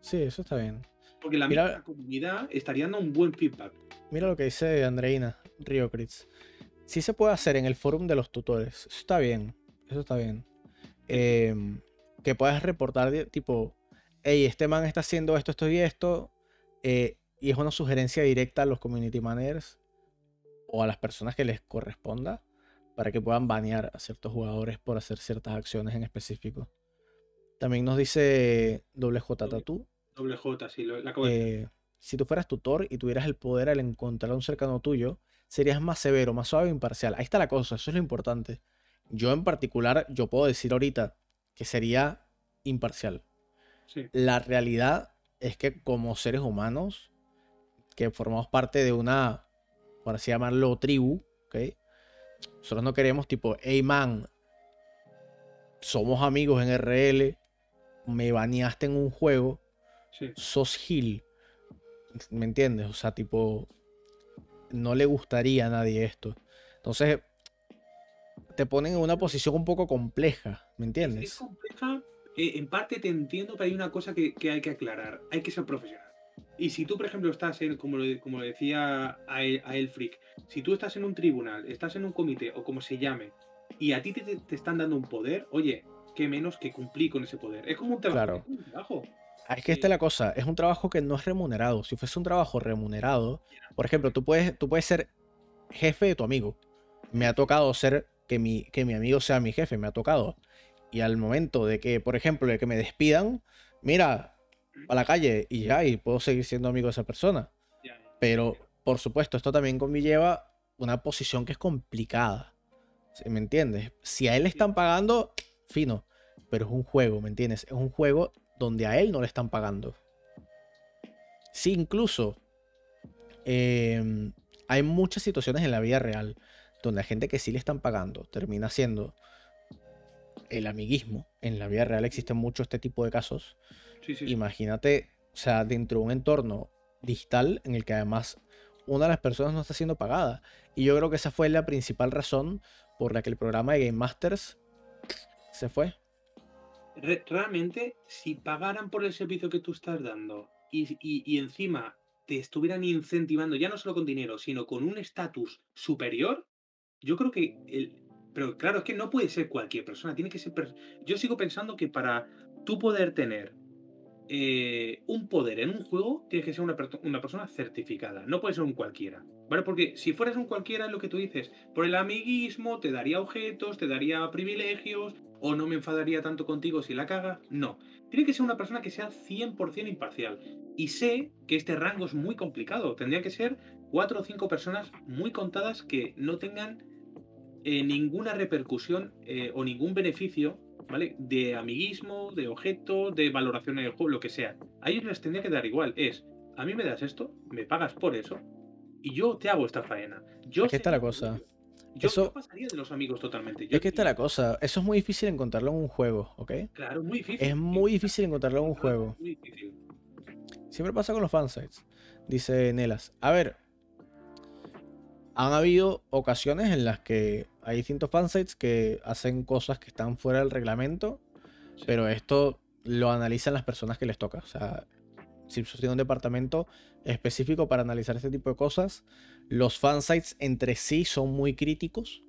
Sí, eso está bien. Porque la misma comunidad estaría dando un buen feedback. Mira lo que dice Andreina Riocritz. Sí se puede hacer en el forum de los tutores. Eso está bien. Eso está bien. Em, que puedas reportar, tipo, hey, este man está haciendo esto, esto y esto. Eh, y es una sugerencia directa a los community managers o a las personas que les corresponda para que puedan banear a ciertos jugadores por hacer ciertas acciones en específico. También nos dice WJ Tattoo Doble J, sí, la eh, Si tú fueras tutor y tuvieras el poder al encontrar a un cercano tuyo, serías más severo, más suave e imparcial. Ahí está la cosa, eso es lo importante. Yo en particular, yo puedo decir ahorita que sería imparcial. La realidad es que como seres humanos, que formamos parte de una, por así llamarlo, tribu, ¿ok? Nosotros no queremos tipo, hey man, somos amigos en RL, me baneaste en un juego, sos Gil. ¿Me entiendes? O sea, tipo, no le gustaría a nadie esto. Entonces, te ponen en una posición un poco compleja, ¿me entiendes? Es, compleja. Eh, en parte te entiendo, pero hay una cosa que, hay que aclarar. Hay que ser profesional. Y si tú, por ejemplo, estás en, como, como decía a el, a el Freak, si tú estás en un tribunal, estás en un comité o como se llame, y a ti te, están dando un poder, oye, qué menos que cumplir con ese poder. Es como un trabajo. Un trabajo. Es que esta es la cosa, es un trabajo que no es remunerado. Si fuese un trabajo remunerado, por ejemplo, tú puedes, tú puedes ser jefe de tu amigo. Me ha tocado ser que mi, que mi amigo sea mi jefe, me ha tocado. Y al momento de que, por ejemplo, de que me despidan, mira, a la calle y ya, y puedo seguir siendo amigo de esa persona. Pero, por supuesto, esto también conlleva una posición que es complicada. ¿Me entiendes? Si a él le están pagando, fino. Pero es un juego, ¿me entiendes? Es un juego donde a él no le están pagando. Sí, incluso em, hay muchas situaciones en la vida real donde a gente que sí le están pagando termina siendo el amiguismo. En la vida real existen muchos este tipo de casos. Imagínate, o sea, dentro de un entorno digital en el que además una de las personas no está siendo pagada. Y yo creo que esa fue la principal razón por la que el programa de Game Masters se fue realmente, si pagaran por el servicio que tú estás dando y, encima te estuvieran incentivando, ya no solo con dinero, sino con un estatus superior, yo creo que Pero claro, es que no puede ser cualquier persona, tiene que ser... Yo sigo pensando que para tú poder tener eh, un poder en un juego, tiene que ser una, una, persona certificada, no puede ser un cualquiera, ¿vale? Porque si fueras un cualquiera, lo que tú dices, por el amiguismo, te daría objetos, te daría privilegios, o no me enfadaría tanto contigo si la caga, no. Tiene que ser una persona que sea 100% imparcial. Y sé que este rango es muy complicado, tendría que ser cuatro o cinco personas muy contadas que no tengan eh, ninguna repercusión eh, o ningún beneficio, ¿vale? De amiguismo, de objetos, de valoración en el juego, lo que sea. A ellos les tendría que dar igual. Es, a mí me das esto, me pagas por eso, y yo te hago esta faena. Yo ¿Qué está la cosa? Yo, eso, pasaría de los amigos totalmente. es que está la cosa. Eso es muy difícil encontrarlo en un juego, ¿ok? Claro, muy difícil. Es muy difícil encontrarlo en un juego. Siempre pasa con los fansites. Dice Nelas. A ver, han habido ocasiones en las que hay distintos fansites que hacen cosas que están fuera del reglamento, pero esto lo analizan las personas que les toca. O sea, si tiene un departamento específico para analizar este tipo de cosas. Los fansites entre sí son muy críticos.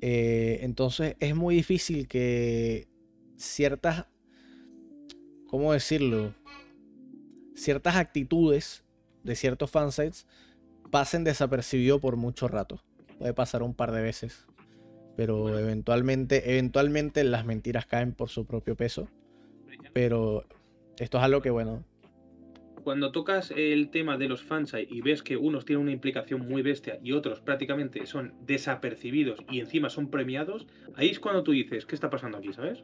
Eh, entonces es muy difícil que ciertas, ¿cómo decirlo? Ciertas actitudes de ciertos fansites pasen desapercibido por mucho rato. Puede pasar un par de veces. Pero eventualmente, eventualmente las mentiras caen por su propio peso. Pero esto es algo que, bueno. Cuando tocas el tema de los fansite y ves que unos tienen una implicación muy bestia y otros prácticamente son desapercibidos y encima son premiados, ahí es cuando tú dices, ¿qué está pasando aquí, sabes?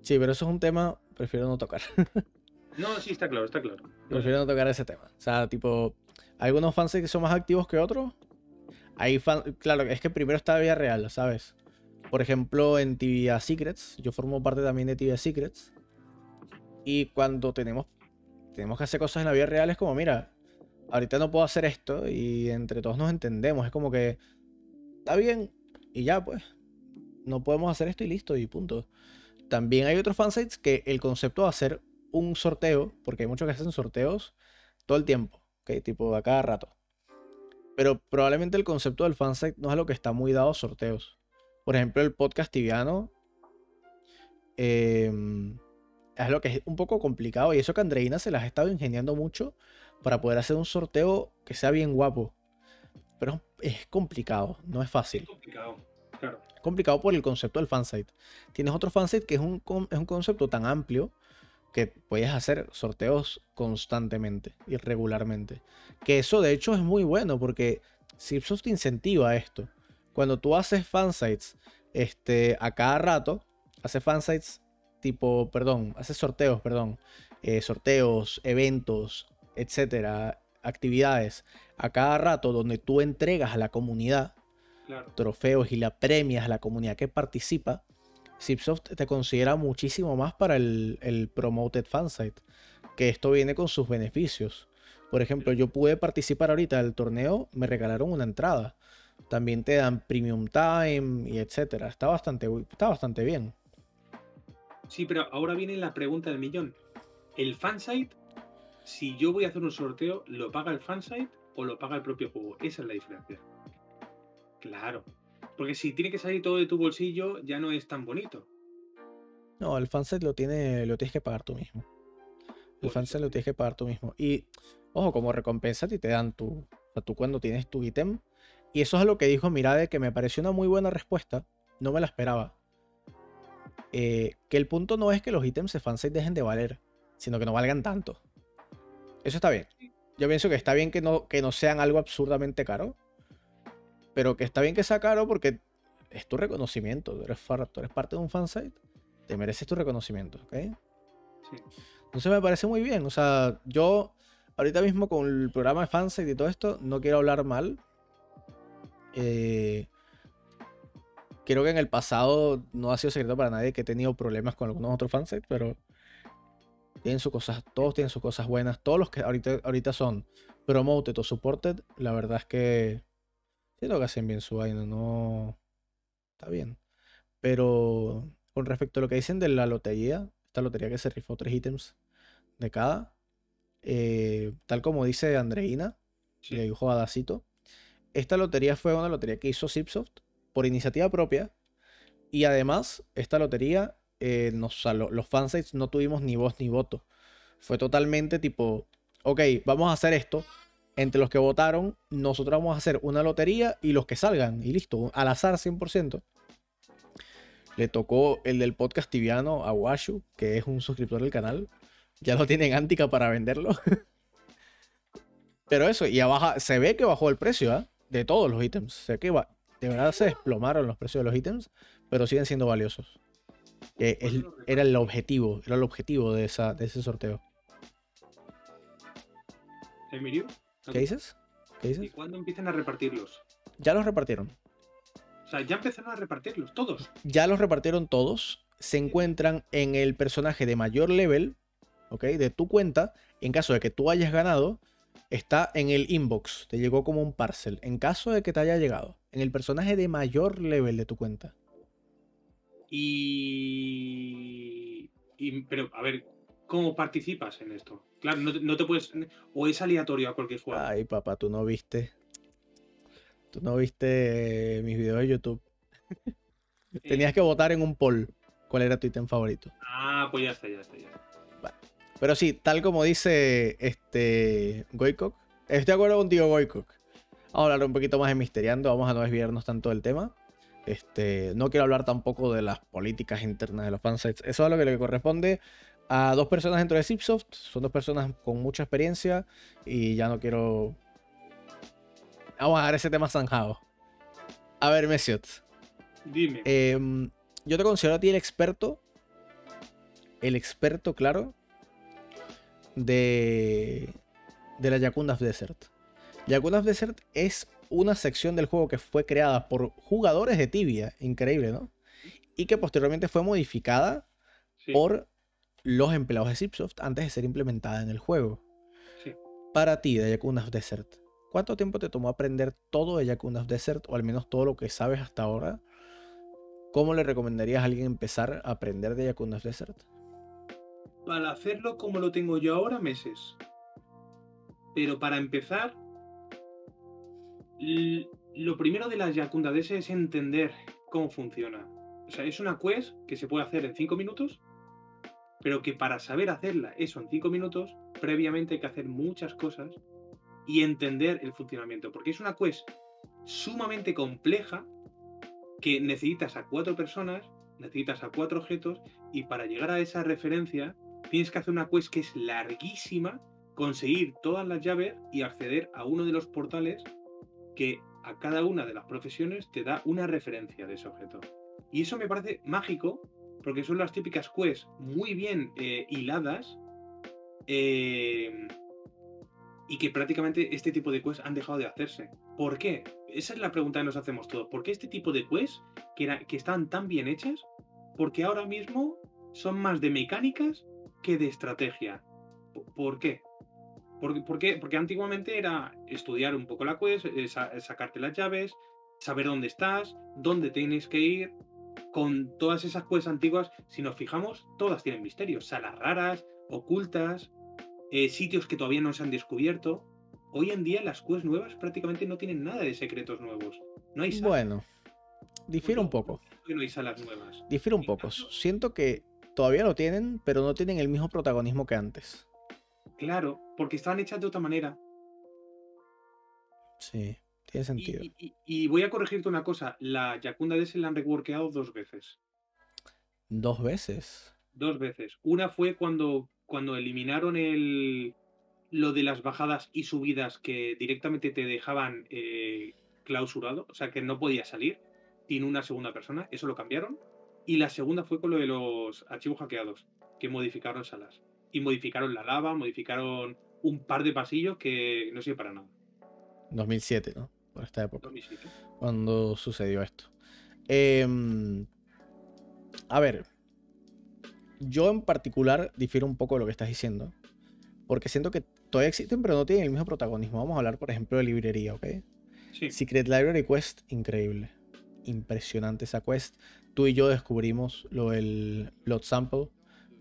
Sí, pero eso es un tema, prefiero no tocar. no, sí, está claro, está claro. Prefiero no tocar ese tema. O sea, tipo, algunos fans que son más activos que otros. Hay claro, es que primero está vida real, ¿sabes? Por ejemplo, en Tibia Secrets, yo formo parte también de Tibia Secrets. Y cuando tenemos, tenemos que hacer cosas en la vida real, es como, mira, ahorita no puedo hacer esto y entre todos nos entendemos. Es como que está bien y ya, pues. No podemos hacer esto y listo y punto. También hay otros fansites que el concepto de hacer un sorteo, porque hay muchos que hacen sorteos todo el tiempo. Tipo a cada rato. Pero probablemente el concepto del fansite no es lo que está muy dado a sorteos. Por ejemplo, el podcast tibiano em, es lo que es un poco complicado. Y eso que Andreina se las ha estado ingeniando mucho para poder hacer un sorteo que sea bien guapo. Pero es complicado, no es fácil. Es complicado, claro. Es complicado por el concepto del fansite. Tienes otro fansite que es un, es un concepto tan amplio que puedes hacer sorteos constantemente y regularmente. Que eso de hecho es muy bueno porque Zipsoft te incentiva esto. Cuando tú haces fansites este, a cada rato, haces fansites tipo, perdón, haces sorteos, perdón, eh, sorteos, eventos, etcétera, actividades a cada rato donde tú entregas a la comunidad trofeos y la premias a la comunidad que participa, Zipsoft te considera muchísimo más para el, el Promoted Fansite, que esto viene con sus beneficios. Por ejemplo, yo pude participar ahorita del torneo, me regalaron una entrada. También te dan premium time y etcétera. Está bastante, está bastante bien. Sí, pero ahora viene la pregunta del millón. ¿El fansite, si yo voy a hacer un sorteo, lo paga el fansite o lo paga el propio juego? Esa es la diferencia. Claro. Porque si tiene que salir todo de tu bolsillo, ya no es tan bonito. No, el fanset lo, tiene, lo tienes que pagar tú mismo. El fanset lo tienes que pagar tú mismo. Y, ojo, como recompensa te dan tu. O tú cuando tienes tu ítem. Y eso es lo que dijo Mirade, que me pareció una muy buena respuesta. No me la esperaba. Eh, que el punto no es que los ítems de fanset dejen de valer, sino que no valgan tanto. Eso está bien. Yo pienso que está bien que no, que no sean algo absurdamente caro pero que está bien que sea caro porque es tu reconocimiento. Tú eres, eres parte de un fansite, te mereces tu reconocimiento, ¿ok? Sí. Entonces me parece muy bien. O sea, yo ahorita mismo con el programa de fansite y todo esto, no quiero hablar mal. Eh, creo que en el pasado no ha sido secreto para nadie que he tenido problemas con algunos otros fansites, pero tienen sus cosas, todos tienen sus cosas buenas. Todos los que ahorita, ahorita son promoted o supported, la verdad es que Siento que hacen bien su vaina, no. Está bien. Pero con respecto a lo que dicen de la lotería, esta lotería que se rifó tres ítems de cada, eh, tal como dice Andreina, le dijo a Dacito, esta lotería fue una lotería que hizo Zipsoft por iniciativa propia. Y además, esta lotería, eh, nos, o los fansites no tuvimos ni voz ni voto. Fue totalmente tipo, ok, vamos a hacer esto. Entre los que votaron, nosotros vamos a hacer una lotería y los que salgan. Y listo, al azar 100%. Le tocó el del podcast tibiano a Washu, que es un suscriptor del canal. Ya lo tienen Antica para venderlo. Pero eso, y abajo, se ve que bajó el precio ¿ah? de todos los ítems. Sé que va- de verdad se desplomaron los precios de los ítems, pero siguen siendo valiosos. Que es- era el objetivo, era el objetivo de, esa, de ese sorteo. ¿Qué dices? ¿Qué ¿y dices? cuándo empiezan a repartirlos? Ya los repartieron. O sea, ya empezaron a repartirlos, todos. Ya los repartieron todos. Se encuentran en el personaje de mayor level, ¿ok? De tu cuenta. En caso de que tú hayas ganado, está en el inbox. Te llegó como un parcel. En caso de que te haya llegado. En el personaje de mayor level de tu cuenta. Y... y- Pero, a ver, ¿cómo participas en esto? Claro, no te, no te puedes... O es aleatorio a cualquier juego. Ay, papá, tú no viste. Tú no viste eh, mis videos de YouTube. Tenías que votar en un poll cuál era tu ítem favorito. Ah, pues ya está, ya está, ya está. Pero sí, tal como dice este Goikok, estoy de acuerdo contigo, Goikok. Vamos a hablar un poquito más de Misteriando, vamos a no desviarnos tanto del tema. Este, no quiero hablar tampoco de las políticas internas de los fansites. Eso es lo que le corresponde a dos personas dentro de Zipsoft. Son dos personas con mucha experiencia y ya no quiero. Vamos a dar ese tema zanjado. A ver, Mesiot. Dime. Em, yo te considero a ti el experto. El experto, claro. De. De la Yakundaf Desert. Yakundaf Desert es una sección del juego que fue creada por jugadores de Tibia. Increíble, ¿no? Y que posteriormente fue modificada Sí, por los empleados de Zipsoft antes de ser implementada en el juego. sí. Para ti, de Yakundaf Desert, ¿cuánto tiempo te tomó aprender todo de Yakundaf Desert? O al menos todo lo que sabes hasta ahora. ¿Cómo le recomendarías a alguien empezar a aprender de Yakundaf Desert? Para hacerlo como lo tengo yo ahora, meses. Pero para empezar, lo primero de las Yakunda DS es entender cómo funciona. O sea, es una quest que se puede hacer en 5 minutos, pero que para saber hacerla eso en 5 minutos, previamente hay que hacer muchas cosas y entender el funcionamiento. Porque es una quest sumamente compleja que necesitas a cuatro personas, necesitas a cuatro objetos y para llegar a esa referencia tienes que hacer una quest que es larguísima, conseguir todas las llaves y acceder a uno de los portales que a cada una de las profesiones te da una referencia de ese objeto. Y eso me parece mágico porque son las típicas quests muy bien eh, hiladas eh, y que prácticamente este tipo de quests han dejado de hacerse. ¿Por qué? Esa es la pregunta que nos hacemos todos. ¿Por qué este tipo de quests que, era- que están tan bien hechas? Porque ahora mismo son más de mecánicas que de estrategia. ¿Por- ¿Por qué? Porque, por qué? Porque antiguamente era estudiar un poco la quest, eh, sa- sacarte las llaves, saber dónde estás, dónde tienes que ir. Con todas esas quests antiguas, si nos fijamos, todas tienen misterios. Salas raras, ocultas, eh, sitios que todavía no se han descubierto. Hoy en día las quests nuevas prácticamente no tienen nada de secretos nuevos. No hay salas. Bueno, difiere un poco. no hay salas nuevas. Difiere un poco. Siento que todavía lo tienen, pero no tienen el mismo protagonismo que antes. Claro, porque estaban hechas de otra manera. Sí, tiene sentido. y- y- y voy a corregirte una cosa. La Yakunda DS la han reworkeado dos veces. Dos veces. Dos veces. Una fue cuando, cuando eliminaron el, lo de las bajadas y subidas que directamente te dejaban eh, clausurado, o sea que no podías salir sin una segunda persona. Eso lo cambiaron. Y la segunda fue con lo de los archivos hackeados, que modificaron salas. Y modificaron la lava, modificaron un par de pasillos que no sirve para nada. 2007, ¿no? Por esta época. 2007. cuando sucedió esto. Em, a ver, yo en particular difiero un poco de lo que estás diciendo, porque siento que todavía existen, pero no tienen el mismo protagonismo. Vamos a hablar, por ejemplo, de librería, ¿ok? Sí. Secret Library Quest, increíble. Impresionante esa quest. Tú y yo descubrimos lo del Blood Sample.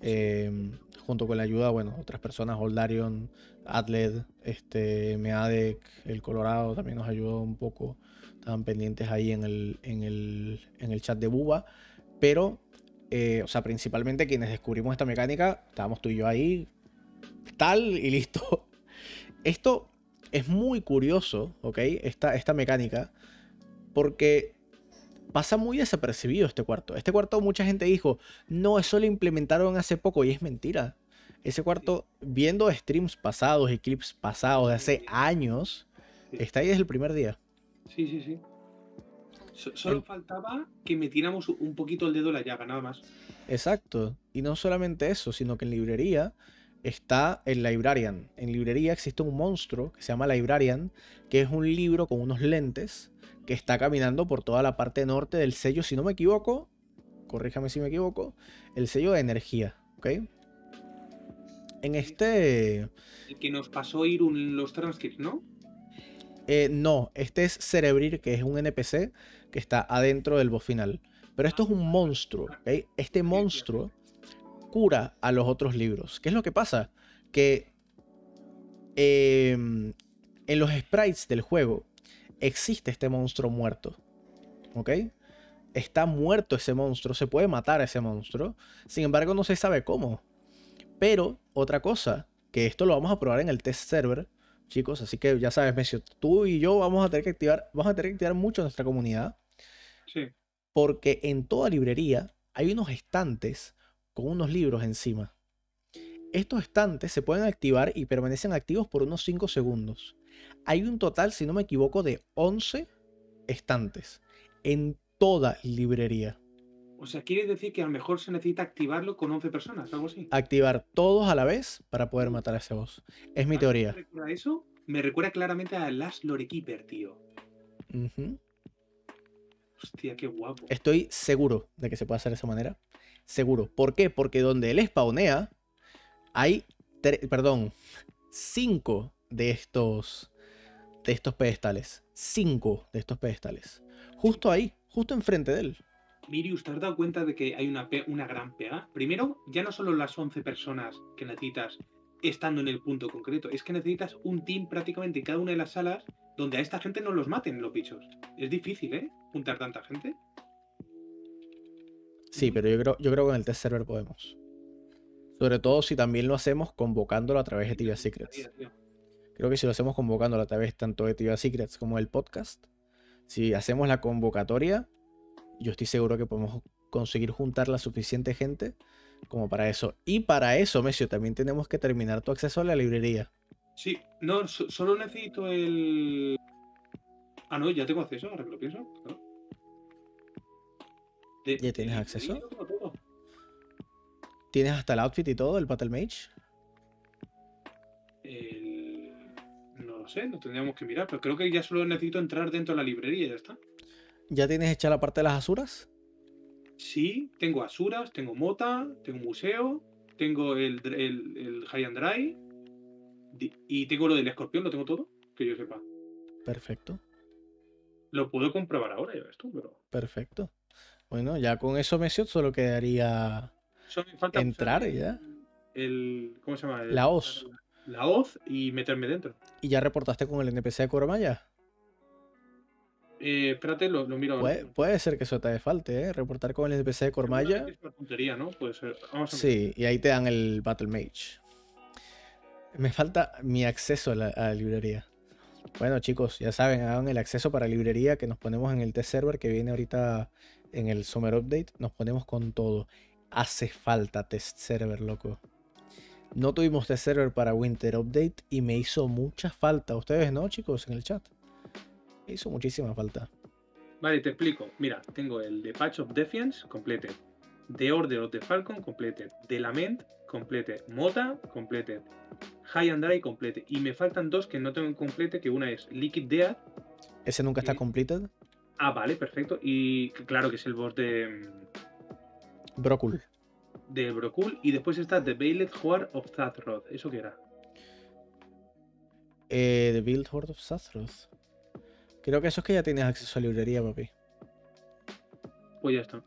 em, junto con la ayuda, bueno, otras personas, Holdarion, Adled, este, Meadec, el Colorado también nos ayudó un poco. estaban pendientes ahí en el, en el, en el chat de Buba. Pero, eh, o sea, principalmente quienes descubrimos esta mecánica, estábamos tú y yo ahí, tal y listo. Esto es muy curioso, ¿ok? Esta, esta mecánica, porque pasa muy desapercibido este cuarto. Este cuarto mucha gente dijo, no, eso lo implementaron hace poco y es mentira. Ese cuarto, viendo streams pasados y clips pasados de hace años, está ahí desde el primer día. Sí, sí, sí. solo faltaba que metiéramos un poquito el dedo en la llaga, nada más. Exacto. Y no solamente eso, sino que en librería está el Librarian. En librería existe un monstruo que se llama Librarian, que es un libro con unos lentes que está caminando por toda la parte norte del sello, si no me equivoco, corríjame si me equivoco, el sello de energía, ¿ok? En este... El que nos pasó ir un, los transcripts, ¿no? Eh, no, este es Cerebrir, que es un NPC que está adentro del boss final. Pero esto es un monstruo, ¿ok? Este monstruo cura a los otros libros. ¿Qué es lo que pasa? Que em, en los sprites del juego existe este monstruo muerto. ¿Ok? Está muerto ese monstruo, se puede matar a ese monstruo. Sin embargo, no se sabe cómo. Pero, otra cosa, que esto lo vamos a probar en el test server, chicos. Así que ya sabes, Messi, tú y yo vamos a tener que activar, vamos a tener que activar mucho nuestra comunidad. Sí. Porque en toda librería hay unos estantes con unos libros encima. Estos estantes se pueden activar y permanecen activos por unos 5 segundos. Hay un total, si no me equivoco, de 11 estantes en toda librería. O sea, quiere decir que a lo mejor se necesita activarlo con 11 personas, algo así. Activar todos a la vez para poder matar a ese boss. Es mi teoría. ¿Me recuerda eso? Me recuerda claramente a Last Lorekeeper, tío. Hostia, qué guapo. Estoy seguro de que se puede hacer de esa manera. Seguro. ¿Por qué? Porque donde él spawnea, hay, perdón, 5 de estos, de estos pedestales. 5 de estos pedestales. Justo ahí, justo enfrente de él. Mirius, ¿te has dado cuenta de que hay una, una gran pega? Primero, ya no solo las 11 personas que necesitas estando en el punto concreto, es que necesitas un team prácticamente en cada una de las salas donde a esta gente no los maten los bichos. Es difícil, ¿eh? Juntar tanta gente. Sí, pero yo creo, yo creo que en el test server podemos. Sobre todo si también lo hacemos convocándolo a través de Tibia Secrets. Creo que si lo hacemos convocándolo a través tanto de Tibia Secrets como del podcast, si hacemos la convocatoria, yo estoy seguro que podemos conseguir juntar la suficiente gente como para eso. Y para eso, Mesio, también tenemos que terminar tu acceso a la librería. Sí, no, solo necesito el. Ah, no, ya tengo acceso, ahora que lo pienso. ¿Ya tienes acceso? ¿Tienes hasta el outfit y todo, el Battle Mage? No lo sé, lo tendríamos que mirar, pero creo que ya solo necesito entrar dentro de la librería y ya está. ¿Ya tienes hecha la parte de las asuras? Sí, tengo asuras, tengo mota, tengo museo, tengo el, el, high and dry y tengo lo del escorpión, lo tengo todo, que yo sepa. Perfecto. Lo puedo comprobar ahora, ya ves tú, pero. Perfecto. Bueno, ya con eso, Messi, solo quedaría entrar ya. El, ¿Cómo se llama? la. La hoz y meterme dentro. ¿Y ya reportaste con el NPC de Coromaya? Eh, espérate, lo, miro Puede, ser que eso te falte, ¿eh? Reportar con el NPC de Cormaya. Es una tontería, ¿no? Puede ser. sí, y ahí te dan el Battle Mage. Me falta mi acceso a la, librería. Bueno, chicos, ya saben, hagan el acceso para librería que nos ponemos en el test server que viene ahorita en el Summer Update. Nos ponemos con todo. Hace falta test server, loco. No tuvimos test server para Winter Update y me hizo mucha falta. Ustedes, ¿no, chicos? En el chat hizo muchísima falta. Vale, te explico. Mira, tengo el de Patch of Defiance, completed. The Order of the Falcon, completed. The Lament, completed. Mota, completed. High and Dry, completed. Y me faltan dos que no tengo en complete, que una es Liquid Death. ¿Ese nunca está completed? Ah, vale, perfecto. Y claro que es el boss de... Mm, Brocul. De Brocul. Y después está The Veiled Horde of Zathroth. ¿Eso qué era? Eh, The Veiled Horde of Zathroth. Creo que eso es que ya tienes acceso a librería, papi. Pues ya está.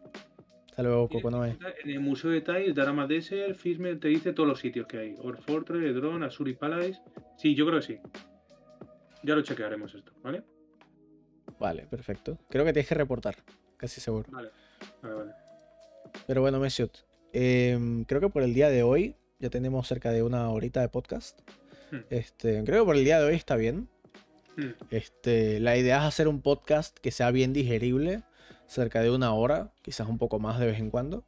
Hasta luego, Coconoe. En el Museo de Tiles, Darama Desert, Fisme, te dice todos los sitios que hay. Or Fortress, Edron, Asuri Palace. Sí, yo creo que sí. Ya lo chequearemos esto, ¿vale? Vale, perfecto. Creo que tienes que reportar, casi seguro. Vale, vale, vale. Pero bueno, Mesiot, em, creo que por el día de hoy ya tenemos cerca de una horita de podcast. Hmm. Este, creo que por el día de hoy está bien. Hmm. Este, la idea es hacer un podcast que sea bien digerible, cerca de una hora, quizás un poco más de vez en cuando,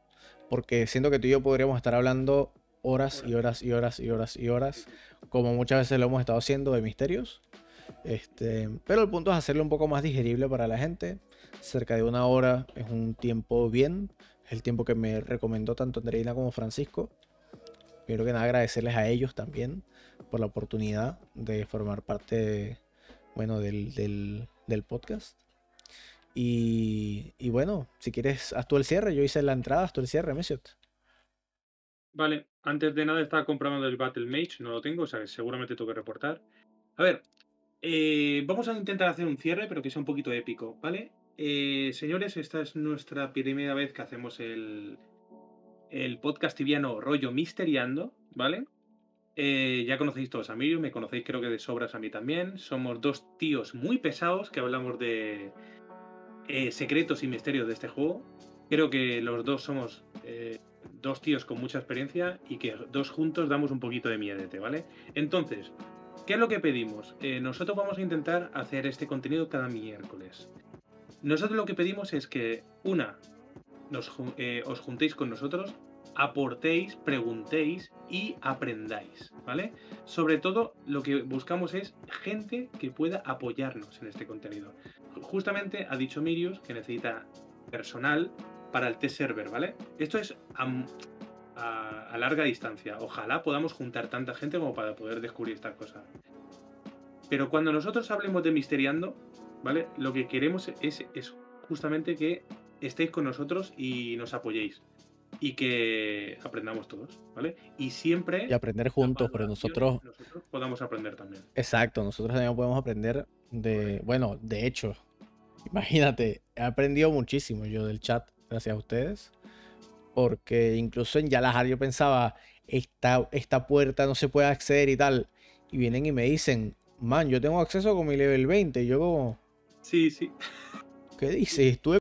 porque siento que tú y yo podríamos estar hablando horas y horas y horas y horas y horas, como muchas veces lo hemos estado haciendo de misterios. Este, pero el punto es hacerlo un poco más digerible para la gente. Cerca de una hora es un tiempo bien, el tiempo que me recomendó tanto Andreina como Francisco. Quiero que nada agradecerles a ellos también por la oportunidad de formar parte bueno, del, del, podcast. Y, bueno, si quieres, haz tú el cierre. Yo hice la entrada, haz tú el cierre, Mesiot. Vale, antes de nada estaba comprobando el Battle Mage, no lo tengo, o sea que seguramente tengo que reportar. A ver, eh, vamos a intentar hacer un cierre, pero que sea un poquito épico, ¿vale? Eh, señores, esta es nuestra primera vez que hacemos el, el podcast tibiano rollo misteriando, ¿vale? Eh, ya conocéis todos a Miriam, me conocéis creo que de sobras a mí también. Somos dos tíos muy pesados que hablamos de eh, secretos y misterios de este juego. Creo que los dos somos dos tíos con mucha experiencia y que dos juntos damos un poquito de miedete, ¿vale? Entonces, ¿qué es lo que pedimos? Nosotros vamos a intentar hacer este contenido cada miércoles. Nosotros lo que pedimos es que, una, eh, os juntéis con nosotros, aportéis, preguntéis y aprendáis, ¿vale? Sobre todo lo que buscamos es gente que pueda apoyarnos en este contenido. Justamente ha dicho Mirius que necesita personal para el test server, ¿vale? Esto es a, a, a, larga distancia. Ojalá podamos juntar tanta gente como para poder descubrir esta cosa. Pero cuando nosotros hablemos de misteriando, ¿vale? Lo que queremos es eso, justamente que estéis con nosotros y nos apoyéis y que aprendamos todos, ¿vale? Y siempre... Y aprender juntos, pero nosotros... Nosotros podamos aprender también. Exacto, nosotros también podemos aprender de... Bueno, de hecho, imagínate, he aprendido muchísimo yo del chat, gracias a ustedes, porque incluso en Yalahar yo pensaba, esta, esta puerta no se puede acceder y tal, y vienen y me dicen, man, yo tengo acceso con mi level 20, y yo como... Sí, sí. ¿Qué dices? Estuve